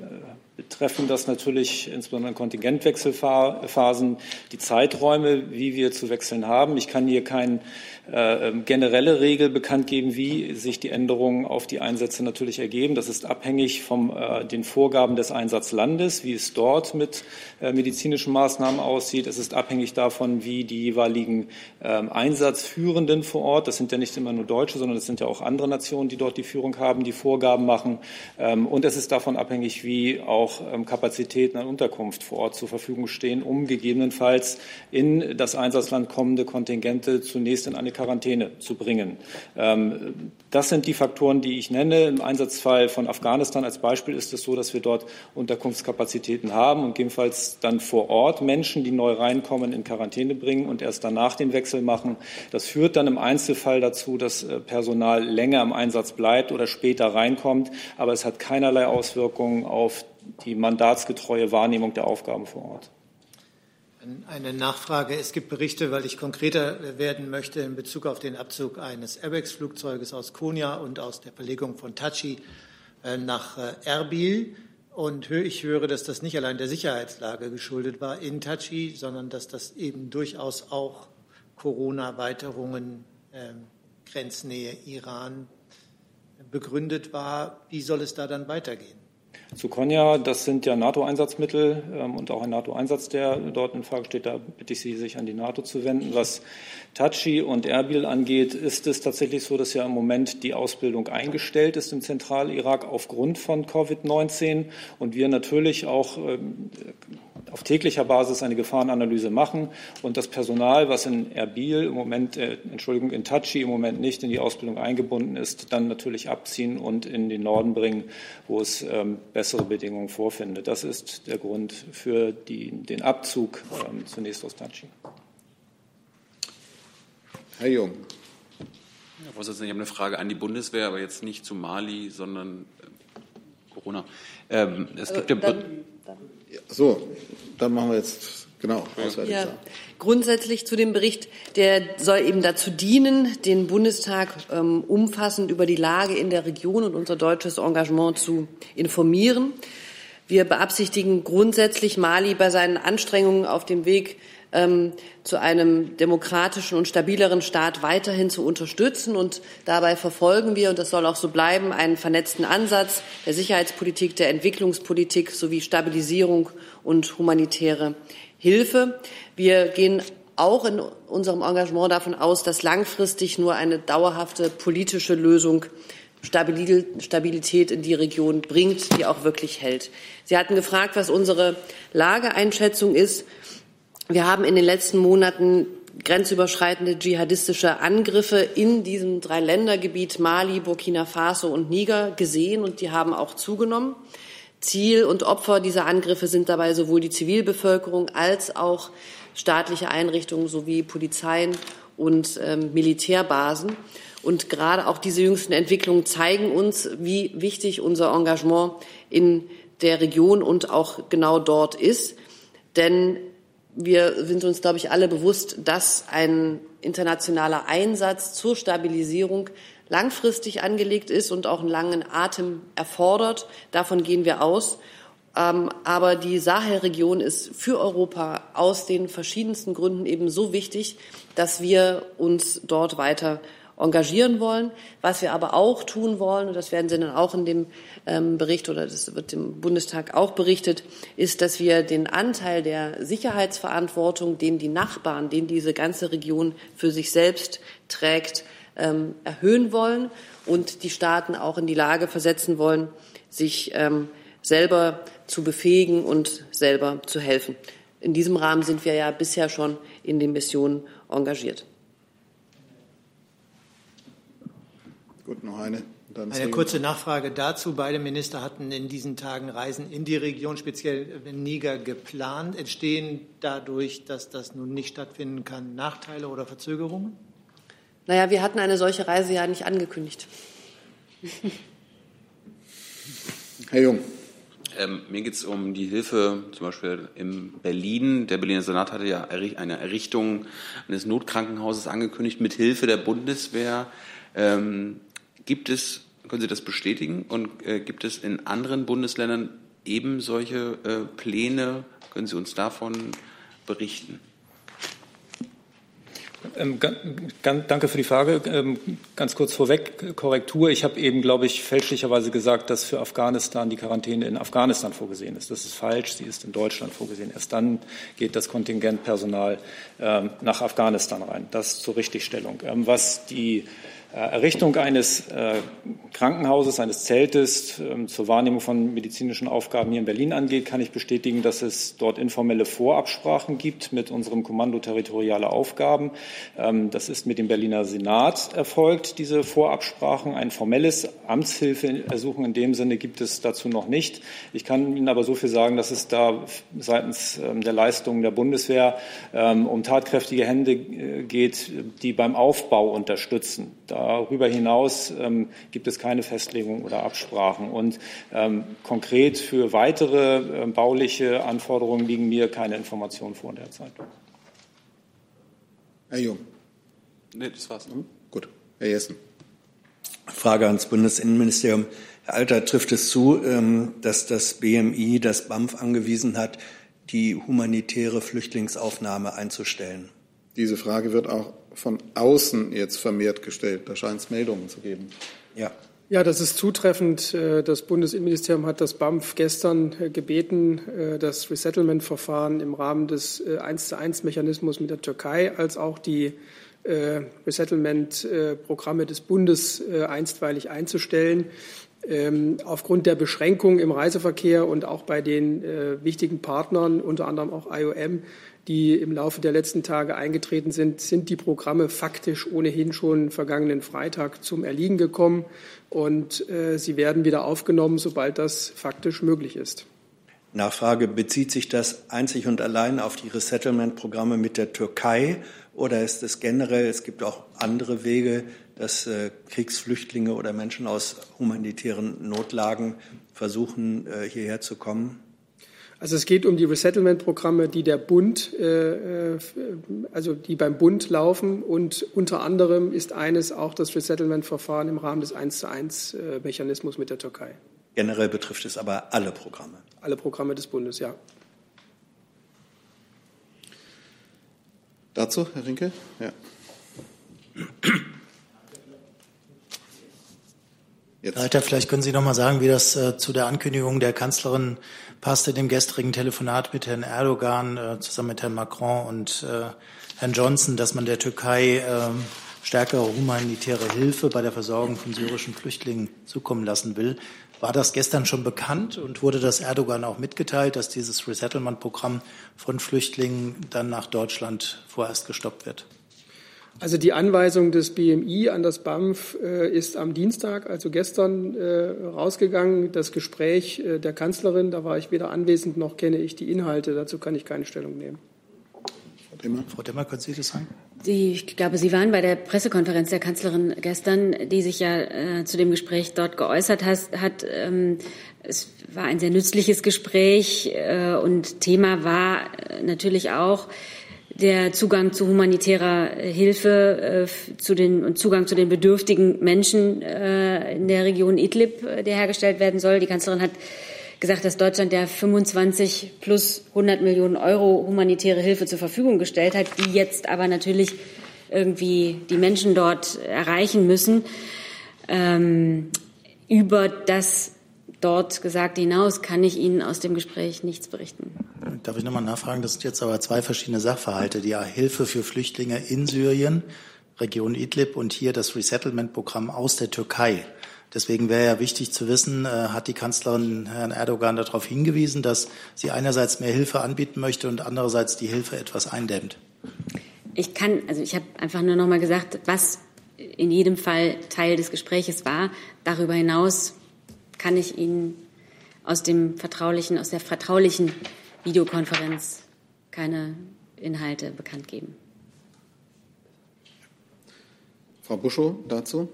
betreffen das natürlich insbesondere Kontingentwechselphasen, die Zeiträume, wie wir zu wechseln haben. Ich kann hier keinen äh, ähm, generelle Regel bekannt geben, wie sich die Änderungen auf die Einsätze natürlich ergeben. Das ist abhängig von äh, den Vorgaben des Einsatzlandes, wie es dort mit medizinischen Maßnahmen aussieht. Es ist abhängig davon, wie die jeweiligen ähm, Einsatzführenden vor Ort, das sind ja nicht immer nur Deutsche, sondern es sind ja auch andere Nationen, die dort die Führung haben, die Vorgaben machen. Ähm, und es ist davon abhängig, wie auch ähm, Kapazitäten an Unterkunft vor Ort zur Verfügung stehen, um gegebenenfalls in das Einsatzland kommende Kontingente zunächst in eine Quarantäne zu bringen. Das sind die Faktoren, die ich nenne. Im Einsatzfall von Afghanistan als Beispiel ist es so, dass wir dort Unterkunftskapazitäten haben und gegebenenfalls dann vor Ort Menschen, die neu reinkommen, in Quarantäne bringen und erst danach den Wechsel machen. Das führt dann im Einzelfall dazu, dass äh, Personal länger im Einsatz bleibt oder später reinkommt. Aber es hat keinerlei Auswirkungen auf die mandatsgetreue Wahrnehmung der Aufgaben vor Ort. Eine Nachfrage. Es gibt Berichte, weil ich konkreter werden möchte in Bezug auf den Abzug eines Airbags-Flugzeuges aus Konya und aus der Verlegung von Tachi äh, nach äh, Erbil. Und ich höre, dass das nicht allein der Sicherheitslage geschuldet war in Tachi, sondern dass das eben durchaus auch Corona-Weiterungen, äh, Grenznähe Iran begründet war. Wie soll es da dann weitergehen? Zu Konya, das sind ja NATO-Einsatzmittel ähm, und auch ein NATO-Einsatz, der dort in Frage steht. Da bitte ich Sie, sich an die NATO zu wenden. Was Tachi und Erbil angeht, ist es tatsächlich so, dass ja im Moment die Ausbildung eingestellt ist im Zentralirak aufgrund von Covid-19 und wir natürlich auch ähm, auf täglicher Basis eine Gefahrenanalyse machen und das Personal, was in Erbil im Moment, äh, Entschuldigung, in Tachi im Moment nicht in die Ausbildung eingebunden ist, dann natürlich abziehen und in den Norden bringen, wo es ähm, bessere Bedingungen vorfindet. Das ist der Grund für die, den Abzug ähm, zunächst aus Tachi. Herr Jung. Herr Vorsitzender, ich habe eine Frage an die Bundeswehr, aber jetzt nicht zu Mali, sondern äh, Corona. Ähm, es gibt ja, dann, dann. So, dann machen wir jetzt Genau, ja, grundsätzlich zu dem Bericht, der soll eben dazu dienen, den Bundestag ähm, umfassend über die Lage in der Region und unser deutsches Engagement zu informieren. Wir beabsichtigen grundsätzlich Mali bei seinen Anstrengungen auf dem Weg ähm, zu einem demokratischen und stabileren Staat weiterhin zu unterstützen. Und dabei verfolgen wir, und das soll auch so bleiben, einen vernetzten Ansatz der Sicherheitspolitik, der Entwicklungspolitik sowie Stabilisierung und humanitäre Hilfe. Wir gehen auch in unserem Engagement davon aus, dass langfristig nur eine dauerhafte politische Lösung Stabilität in die Region bringt, die auch wirklich hält. Sie hatten gefragt, was unsere Lageeinschätzung ist. Wir haben in den letzten Monaten grenzüberschreitende dschihadistische Angriffe in diesem Dreiländergebiet Mali, Burkina Faso und Niger gesehen und die haben auch zugenommen. Ziel und Opfer dieser Angriffe sind dabei sowohl die Zivilbevölkerung als auch staatliche Einrichtungen sowie Polizeien und ähm, Militärbasen. Und gerade auch diese jüngsten Entwicklungen zeigen uns, wie wichtig unser Engagement in der Region und auch genau dort ist. Denn wir sind uns, glaube ich, alle bewusst, dass ein internationaler Einsatz zur Stabilisierung langfristig angelegt ist und auch einen langen Atem erfordert. Davon gehen wir aus. Ähm, aber die Sahelregion ist für Europa aus den verschiedensten Gründen eben so wichtig, dass wir uns dort weiter engagieren wollen. Was wir aber auch tun wollen, und das werden Sie dann auch in dem ähm, Bericht oder das wird im Bundestag auch berichtet, ist, dass wir den Anteil der Sicherheitsverantwortung, den die Nachbarn, den diese ganze Region für sich selbst trägt, ähm, erhöhen wollen und die Staaten auch in die Lage versetzen wollen, sich ähm, selber zu befähigen und selber zu helfen. In diesem Rahmen sind wir ja bisher schon in den Missionen engagiert. Gut, noch eine. Eine kurze Nachfrage dazu. Beide Minister hatten in diesen Tagen Reisen in die Region, speziell in Niger, geplant. Entstehen dadurch, dass das nun nicht stattfinden kann, Nachteile oder Verzögerungen? Naja, wir hatten eine solche Reise ja nicht angekündigt. Herr Jung. Ähm, mir geht es um die Hilfe zum Beispiel in Berlin. Der Berliner Senat hatte ja eine Errichtung eines Notkrankenhauses angekündigt mit Hilfe der Bundeswehr. Ähm, gibt es, können Sie das bestätigen? Und äh, gibt es in anderen Bundesländern eben solche äh, Pläne? Können Sie uns davon berichten? Ähm, danke für die Frage. Ähm, ganz kurz vorweg, Korrektur. Ich habe eben, glaube ich, fälschlicherweise gesagt, dass für Afghanistan die Quarantäne in Afghanistan vorgesehen ist. Das ist falsch. Sie ist in Deutschland vorgesehen. Erst dann geht das Kontingentpersonal ähm, nach Afghanistan rein. Das zur Richtigstellung. Was die Errichtung eines äh, Krankenhauses, eines Zeltes ähm, zur Wahrnehmung von medizinischen Aufgaben hier in Berlin angeht, kann ich bestätigen, dass es dort informelle Vorabsprachen gibt mit unserem Kommando territoriale Aufgaben. Ähm, das ist mit dem Berliner Senat erfolgt, diese Vorabsprachen. Ein formelles Amtshilfeersuchen in dem Sinne gibt es dazu noch nicht. Ich kann Ihnen aber so viel sagen, dass es da seitens ähm, der Leistungen der Bundeswehr um tatkräftige Hände äh, geht, die beim Aufbau unterstützen. Darüber hinaus ähm, gibt es keine Festlegung oder Absprachen. Und ähm, konkret für weitere äh, bauliche Anforderungen liegen mir keine Informationen vor derzeit. Herr Jung. Nee, das war's. Mhm. Gut. Herr Jessen. Frage ans Bundesinnenministerium. Herr Alter, trifft es zu, ähm, dass das BMI das BAMF angewiesen hat, die humanitäre Flüchtlingsaufnahme einzustellen? Diese Frage wird auch von außen jetzt vermehrt gestellt. Da scheint es Meldungen zu geben. Ja. Ja, das ist zutreffend. Äh, das Bundesinnenministerium hat das BAMF gestern äh, gebeten, äh, das Resettlement-Verfahren im Rahmen des 1 zu 1 Mechanismus mit der Türkei als auch die Resettlement-Programme des Bundes einstweilig einzustellen. Ähm, aufgrund der Beschränkung im Reiseverkehr und auch bei den wichtigen Partnern, unter anderem auch IOM, die im Laufe der letzten Tage eingetreten sind, sind die Programme faktisch ohnehin schon vergangenen Freitag zum Erliegen gekommen und äh, sie werden wieder aufgenommen, sobald das faktisch möglich ist. Nachfrage, bezieht sich das einzig und allein auf die Resettlement-Programme mit der Türkei oder ist es generell, es gibt auch andere Wege, dass äh, Kriegsflüchtlinge oder Menschen aus humanitären Notlagen versuchen, äh, hierher zu kommen? Also es geht um die Resettlement-Programme, die der Bund, äh, also die beim Bund laufen und unter anderem ist eines auch das Resettlement-Verfahren im Rahmen des 1 zu 1 Mechanismus mit der Türkei. Generell betrifft es aber alle Programme. Alle Programme des Bundes, ja. Dazu, Herr Rinke? Ja. Jetzt. Alter, vielleicht können Sie noch mal sagen, wie das äh, zu der Ankündigung der Kanzlerin passte, dem gestrigen Telefonat mit Herrn Erdogan äh, zusammen mit Herrn Macron und äh, Herrn Johnson, dass man der Türkei ähm, stärkere humanitäre Hilfe bei der Versorgung von syrischen Flüchtlingen zukommen lassen will. War das gestern schon bekannt und wurde das Erdogan auch mitgeteilt, dass dieses Resettlement-Programm von Flüchtlingen dann nach Deutschland vorerst gestoppt wird? Also die Anweisung des BMI an das BAMF äh, ist am Dienstag, also gestern, äh, rausgegangen. Das Gespräch äh, der Kanzlerin, da war ich weder anwesend noch kenne ich die Inhalte. Dazu kann ich keine Stellung nehmen. Frau Demmer, Frau Demmer können Sie das sagen? Sie, ich glaube, Sie waren bei der Pressekonferenz der Kanzlerin gestern, die sich ja äh, zu dem Gespräch dort geäußert hat. hat ähm, es war ein sehr nützliches Gespräch äh, und Thema war äh, natürlich auch, der Zugang zu humanitärer Hilfe äh, zu den, und Zugang zu den bedürftigen Menschen äh, in der Region Idlib, äh, der hergestellt werden soll. Die Kanzlerin hat gesagt, dass Deutschland ja 25 plus 100 Millionen Euro humanitäre Hilfe zur Verfügung gestellt hat, die jetzt aber natürlich irgendwie die Menschen dort erreichen müssen. Ähm, über das dort Gesagte hinaus kann ich Ihnen aus dem Gespräch nichts berichten. Darf ich nochmal nachfragen? Das sind jetzt aber zwei verschiedene Sachverhalte. Die Hilfe für Flüchtlinge in Syrien, Region Idlib und hier das Resettlement-Programm aus der Türkei. Deswegen wäre ja wichtig zu wissen, äh, hat die Kanzlerin Herrn Erdogan darauf hingewiesen, dass sie einerseits mehr Hilfe anbieten möchte und andererseits die Hilfe etwas eindämmt? Ich kann, also ich habe einfach nur noch mal gesagt, was in jedem Fall Teil des Gespräches war. Darüber hinaus kann ich Ihnen aus dem vertraulichen, aus der vertraulichen Videokonferenz keine Inhalte bekannt geben. Frau Buschow dazu.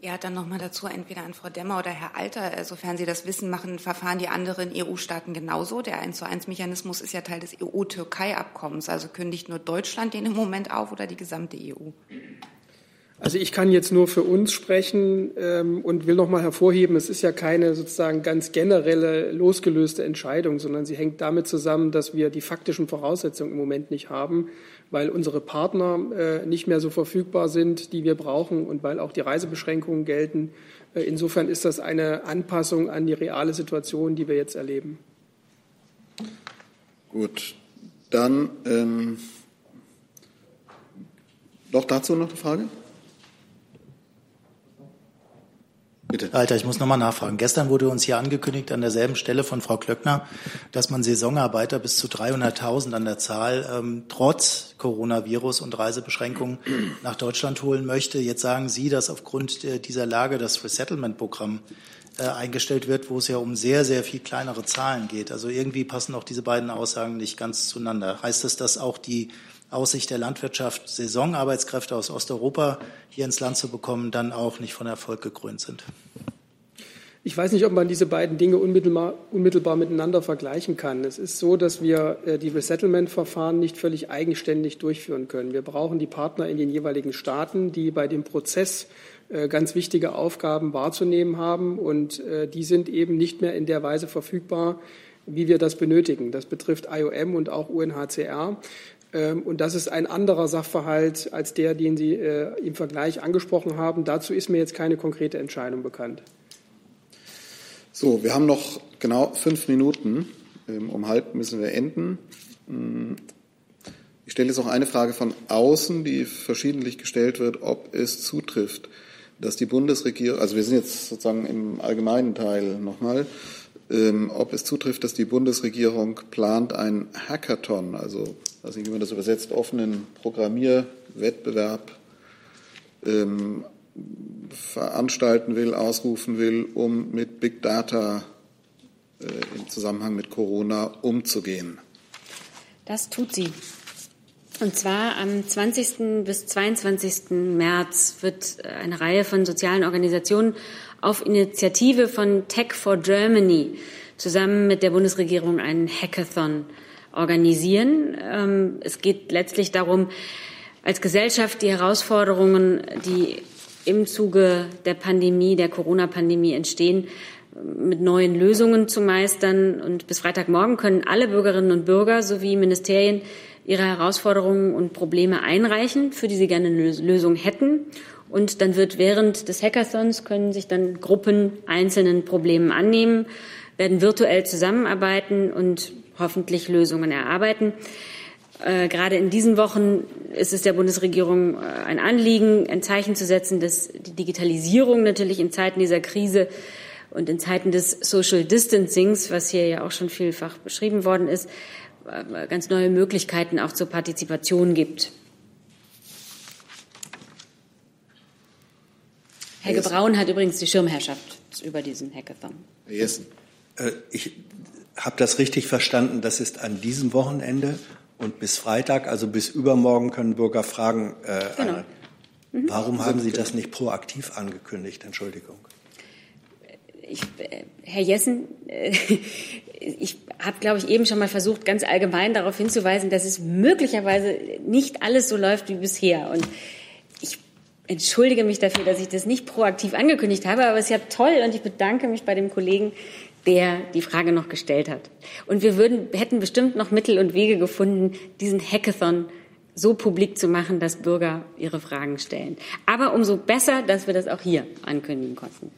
Ja, dann nochmal dazu entweder an Frau Demmer oder Herr Alter. Sofern Sie das wissen, machen verfahren die anderen EU-Staaten genauso. Der 1 zu 1 Mechanismus ist ja Teil des EU-Türkei-Abkommens. Also kündigt nur Deutschland den im Moment auf oder die gesamte EU? Also ich kann jetzt nur für uns sprechen ähm, und will noch mal hervorheben, es ist ja keine sozusagen ganz generelle losgelöste Entscheidung, sondern sie hängt damit zusammen, dass wir die faktischen Voraussetzungen im Moment nicht haben, weil unsere Partner äh, nicht mehr so verfügbar sind, die wir brauchen und weil auch die Reisebeschränkungen gelten. Äh, insofern ist das eine Anpassung an die reale Situation, die wir jetzt erleben. Gut, dann ähm, noch dazu noch eine Frage? Bitte. Alter, ich muss nochmal nachfragen. Gestern wurde uns hier angekündigt an derselben Stelle von Frau Klöckner, dass man Saisonarbeiter bis zu 300.000 an der Zahl ähm, trotz Coronavirus und Reisebeschränkungen nach Deutschland holen möchte. Jetzt sagen Sie, dass aufgrund dieser Lage das Resettlement-Programm äh, eingestellt wird, wo es ja um sehr, sehr viel kleinere Zahlen geht. Also irgendwie passen auch diese beiden Aussagen nicht ganz zueinander. Heißt das, dass auch die Aussicht der Landwirtschaft, Saisonarbeitskräfte aus Osteuropa hier ins Land zu bekommen, dann auch nicht von Erfolg gekrönt sind. Ich weiß nicht, ob man diese beiden Dinge unmittelbar, unmittelbar miteinander vergleichen kann. Es ist so, dass wir äh, die Resettlement-Verfahren nicht völlig eigenständig durchführen können. Wir brauchen die Partner in den jeweiligen Staaten, die bei dem Prozess äh, ganz wichtige Aufgaben wahrzunehmen haben. Und äh, die sind eben nicht mehr in der Weise verfügbar, wie wir das benötigen. Das betrifft IOM und auch UNHCR. Ähm, und das ist ein anderer Sachverhalt als der, den Sie äh, im Vergleich angesprochen haben. Dazu ist mir jetzt keine konkrete Entscheidung bekannt. So, wir haben noch genau fünf Minuten. Ähm, um halb müssen wir enden. Hm. Ich stelle jetzt noch eine Frage von außen, die verschiedentlich gestellt wird, ob es zutrifft, dass die Bundesregierung, also wir sind jetzt sozusagen im allgemeinen Teil nochmal, ähm, ob es zutrifft, dass die Bundesregierung plant, ein Hackathon, also weiß nicht, wie man das übersetzt, offenen Programmierwettbewerb ähm, veranstalten will, ausrufen will, um mit Big Data äh, im Zusammenhang mit Corona umzugehen. Das tut sie. Und zwar am 20. bis 22. März wird eine Reihe von sozialen Organisationen auf Initiative von Tech for Germany zusammen mit der Bundesregierung einen Hackathon organisieren. Ähm, es geht letztlich darum, als Gesellschaft die Herausforderungen, die im Zuge der Pandemie, der Corona-Pandemie entstehen, mit neuen Lösungen zu meistern. Und bis Freitagmorgen können alle Bürgerinnen und Bürger sowie Ministerien ihre Herausforderungen und Probleme einreichen, für die sie gerne eine Lösung hätten. Und dann wird während des Hackathons können sich dann Gruppen einzelnen Problemen annehmen, werden virtuell zusammenarbeiten und hoffentlich Lösungen erarbeiten. Äh, gerade in diesen Wochen ist es der Bundesregierung äh, ein Anliegen, ein Zeichen zu setzen, dass die Digitalisierung natürlich in Zeiten dieser Krise und in Zeiten des Social Distancings, was hier ja auch schon vielfach beschrieben worden ist, äh, ganz neue Möglichkeiten auch zur Partizipation gibt. Helge Braun hat übrigens die Schirmherrschaft über diesen Hackathon. Herr Jessen. Ich habe das richtig verstanden. Das ist an diesem Wochenende und bis Freitag, also bis übermorgen, können Bürger Fragen äh, genau. Mhm. Warum haben Sie das nicht proaktiv angekündigt? Entschuldigung. Ich, äh, Herr Jessen, äh, (laughs) ich habe, glaube ich, eben schon mal versucht, ganz allgemein darauf hinzuweisen, dass es möglicherweise nicht alles so läuft wie bisher. Und entschuldige mich dafür, dass ich das nicht proaktiv angekündigt habe, aber es ist ja toll und ich bedanke mich bei dem Kollegen, der die Frage noch gestellt hat. Und wir würden, hätten bestimmt noch Mittel und Wege gefunden, diesen Hackathon so publik zu machen, dass Bürger ihre Fragen stellen. Aber umso besser, dass wir das auch hier ankündigen konnten.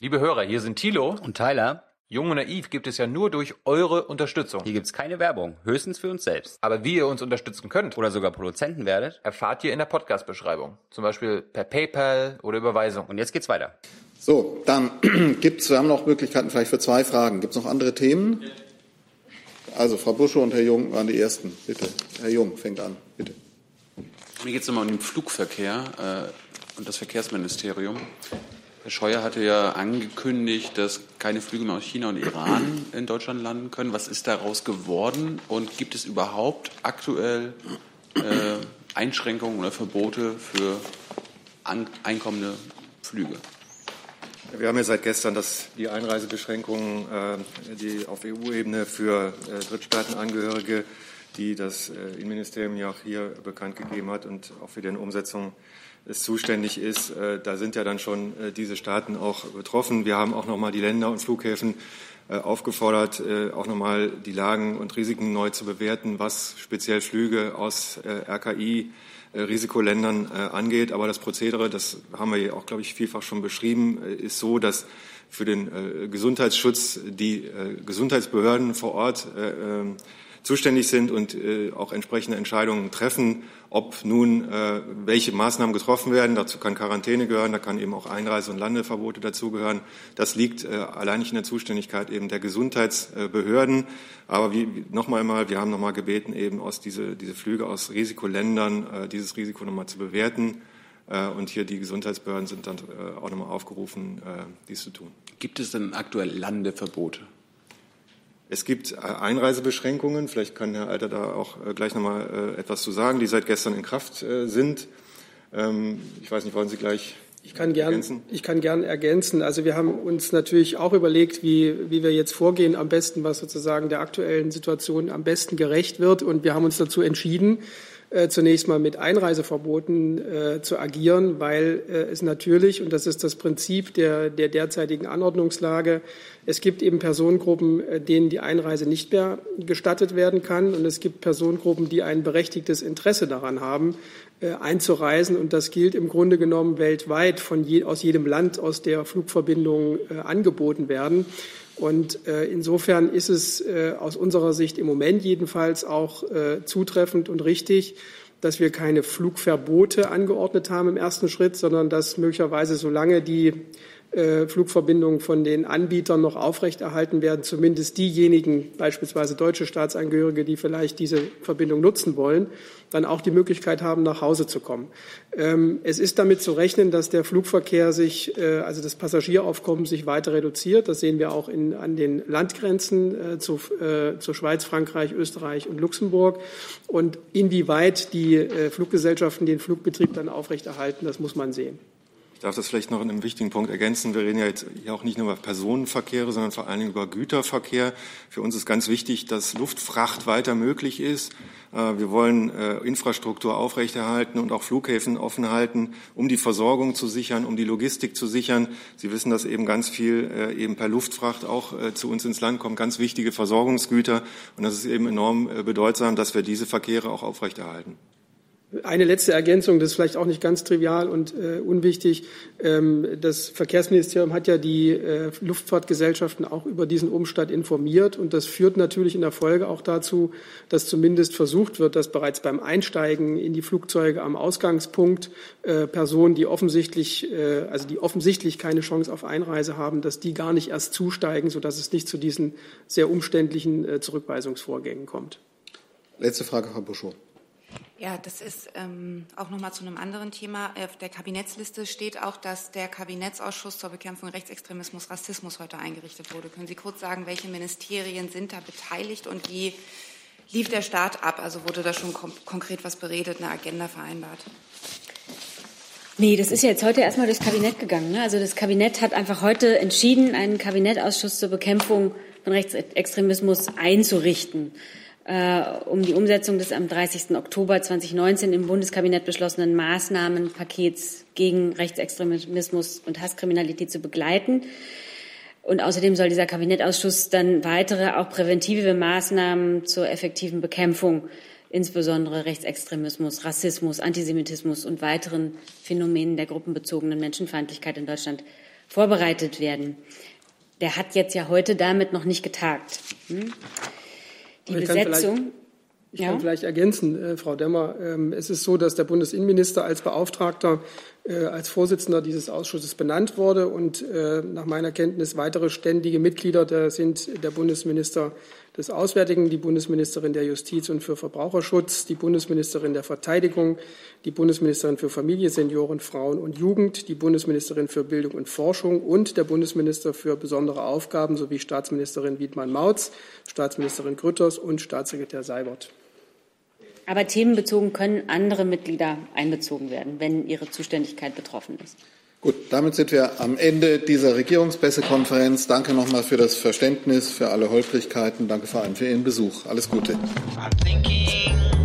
Liebe Hörer, hier sind Thilo und Tyler. Jung und Naiv gibt es ja nur durch eure Unterstützung. Hier gibt es keine Werbung, höchstens für uns selbst. Aber wie ihr uns unterstützen könnt oder sogar Produzenten werdet, erfahrt ihr in der Podcast-Beschreibung. Zum Beispiel per PayPal oder Überweisung. Und jetzt geht's weiter. So, dann (clears throat) gibt's, wir haben noch Möglichkeiten vielleicht für zwei Fragen. Gibt es noch andere Themen? Also Frau Busche und Herr Jung waren die Ersten. Bitte. Herr Jung fängt an. Bitte. Mir geht es nochmal um den Flugverkehr äh, und das Verkehrsministerium. Herr Scheuer hatte ja angekündigt, dass keine Flüge mehr aus China und Iran in Deutschland landen können. Was ist daraus geworden? Und gibt es überhaupt aktuell äh, Einschränkungen oder Verbote für an, einkommende Flüge? Wir haben ja seit gestern das, die Einreisebeschränkungen äh, die auf EU-Ebene für äh, Drittstaatenangehörige, die das äh, Innenministerium ja auch hier bekannt gegeben hat und auch für deren Umsetzung es zuständig ist. Äh, da sind ja dann schon äh, diese Staaten auch betroffen. Wir haben auch noch mal die Länder und Flughäfen äh, aufgefordert, auch noch mal die Lagen und Risiken neu zu bewerten, was speziell Flüge aus RKI Risikoländern angeht. Aber das Prozedere, das haben wir ja auch, glaube ich, vielfach schon beschrieben, ist so, dass für den Gesundheitsschutz die Gesundheitsbehörden vor Ort ähm, zuständig sind und auch entsprechende Entscheidungen treffen, ob nun welche Maßnahmen getroffen werden. Dazu kann Quarantäne gehören, da kann eben auch Einreise- und Landeverbote dazugehören. Das liegt allein nicht in der Zuständigkeit eben der Gesundheitsbehörden. Aber wie, noch einmal, wir haben noch mal gebeten, eben aus diese, diese Flüge aus Risikoländern dieses Risiko noch mal zu bewerten. Und hier die Gesundheitsbehörden sind dann auch nochmal aufgerufen, dies zu tun. Gibt es denn aktuell Landeverbote? Es gibt Einreisebeschränkungen. Vielleicht kann Herr Alter da auch gleich noch mal etwas zu sagen, die seit gestern in Kraft sind. Ich weiß nicht, wollen Sie gleich ich kann gern, ergänzen? ich kann gern ergänzen. Also wir haben uns natürlich auch überlegt, wie, wie wir jetzt vorgehen, am besten, was sozusagen der aktuellen Situation am besten gerecht wird. Und wir haben uns dazu entschieden, äh, zunächst mal mit Einreiseverboten äh, zu agieren, weil äh, es natürlich, und das ist das Prinzip der, der derzeitigen Anordnungslage, es gibt eben Personengruppen, äh, denen die Einreise nicht mehr gestattet werden kann. Und es gibt Personengruppen, die ein berechtigtes Interesse daran haben, äh, einzureisen. Und das gilt im Grunde genommen weltweit von je, aus jedem Land, aus der Flugverbindungen angeboten werden. Und äh, insofern ist es äh, aus unserer Sicht im Moment jedenfalls auch äh, zutreffend und richtig, dass wir keine Flugverbote angeordnet haben im ersten Schritt, sondern dass möglicherweise, solange die Flugverbindungen von den Anbietern noch aufrechterhalten werden, zumindest diejenigen, beispielsweise deutsche Staatsangehörige, die vielleicht diese Verbindung nutzen wollen, dann auch die Möglichkeit haben, nach Hause zu kommen. Ähm, es ist damit zu rechnen, dass der Flugverkehr sich, äh, also das Passagieraufkommen sich weiter reduziert. Das sehen wir auch in, an den Landgrenzen äh, zu, äh, zur Schweiz, Frankreich, Österreich und Luxemburg. Und inwieweit die äh, Fluggesellschaften den Flugbetrieb dann aufrechterhalten, das muss man sehen darf das vielleicht noch in einem wichtigen Punkt ergänzen. Wir reden ja jetzt hier auch nicht nur über Personenverkehre, sondern vor allen Dingen über Güterverkehr. Für uns ist ganz wichtig, dass Luftfracht weiter möglich ist. Äh, wir wollen äh, Infrastruktur aufrechterhalten und auch Flughäfen offen halten, um die Versorgung zu sichern, um die Logistik zu sichern. Sie wissen, dass eben ganz viel äh, eben per Luftfracht auch zu uns ins Land kommt, ganz wichtige Versorgungsgüter. Und das ist eben enorm bedeutsam, dass wir diese Verkehre auch aufrechterhalten. Eine letzte Ergänzung, das ist vielleicht auch nicht ganz trivial und äh, unwichtig. Ähm, das Verkehrsministerium hat ja die äh, Luftfahrtgesellschaften auch über diesen Umstand informiert und das führt natürlich in der Folge auch dazu, dass zumindest versucht wird, dass bereits beim Einsteigen in die Flugzeuge am Ausgangspunkt äh, Personen, die offensichtlich, äh, also die offensichtlich keine Chance auf Einreise haben, dass die gar nicht erst zusteigen, sodass es nicht zu diesen sehr umständlichen äh, Zurückweisungsvorgängen kommt. Letzte Frage, Frau Buschow. Ja, das ist ähm, auch noch mal zu einem anderen Thema. Auf der Kabinettsliste steht auch, dass der Kabinettsausschuss zur Bekämpfung Rechtsextremismus, Rassismus heute eingerichtet wurde. Können Sie kurz sagen, welche Ministerien sind da beteiligt und wie lief der Start ab? Also wurde da schon konkret was beredet, eine Agenda vereinbart? Nee, das ist ja jetzt heute erstmal durchs Kabinett gegangen. Ne? Also das Kabinett hat einfach heute entschieden, einen Kabinettausschuss zur Bekämpfung von Rechtsextremismus einzurichten äh, um die Umsetzung des am 30. Oktober 2019 im Bundeskabinett beschlossenen Maßnahmenpakets gegen Rechtsextremismus und Hasskriminalität zu begleiten. Und außerdem soll dieser Kabinettausschuss dann weitere, auch präventive Maßnahmen zur effektiven Bekämpfung insbesondere Rechtsextremismus, Rassismus, Antisemitismus und weiteren Phänomenen der gruppenbezogenen Menschenfeindlichkeit in Deutschland vorbereitet werden. Der hat jetzt ja heute damit noch nicht getagt. Hm? Die ich Besetzung. ich ja? kann vielleicht ergänzen, äh, Frau Demmer. Ähm, es ist so, dass der Bundesinnenminister als Beauftragter, als Vorsitzender dieses Ausschusses benannt wurde und äh, nach meiner Kenntnis weitere ständige Mitglieder der sind der Bundesminister des Auswärtigen, die Bundesministerin der Justiz und für Verbraucherschutz, die Bundesministerin der Verteidigung, die Bundesministerin für Familie, Senioren, Frauen und Jugend, die Bundesministerin für Bildung und Forschung und der Bundesminister für besondere Aufgaben sowie Staatsministerin Wiedmann-Mautz, Staatsministerin Grütters und Staatssekretär Seibert. Aber themenbezogen können andere Mitglieder einbezogen werden, wenn ihre Zuständigkeit betroffen ist. Gut, damit sind wir am Ende dieser Regierungspressekonferenz. Danke nochmal für das Verständnis, für alle Holprigkeiten. Danke vor allem für Ihren Besuch. Alles Gute. I'm thinking.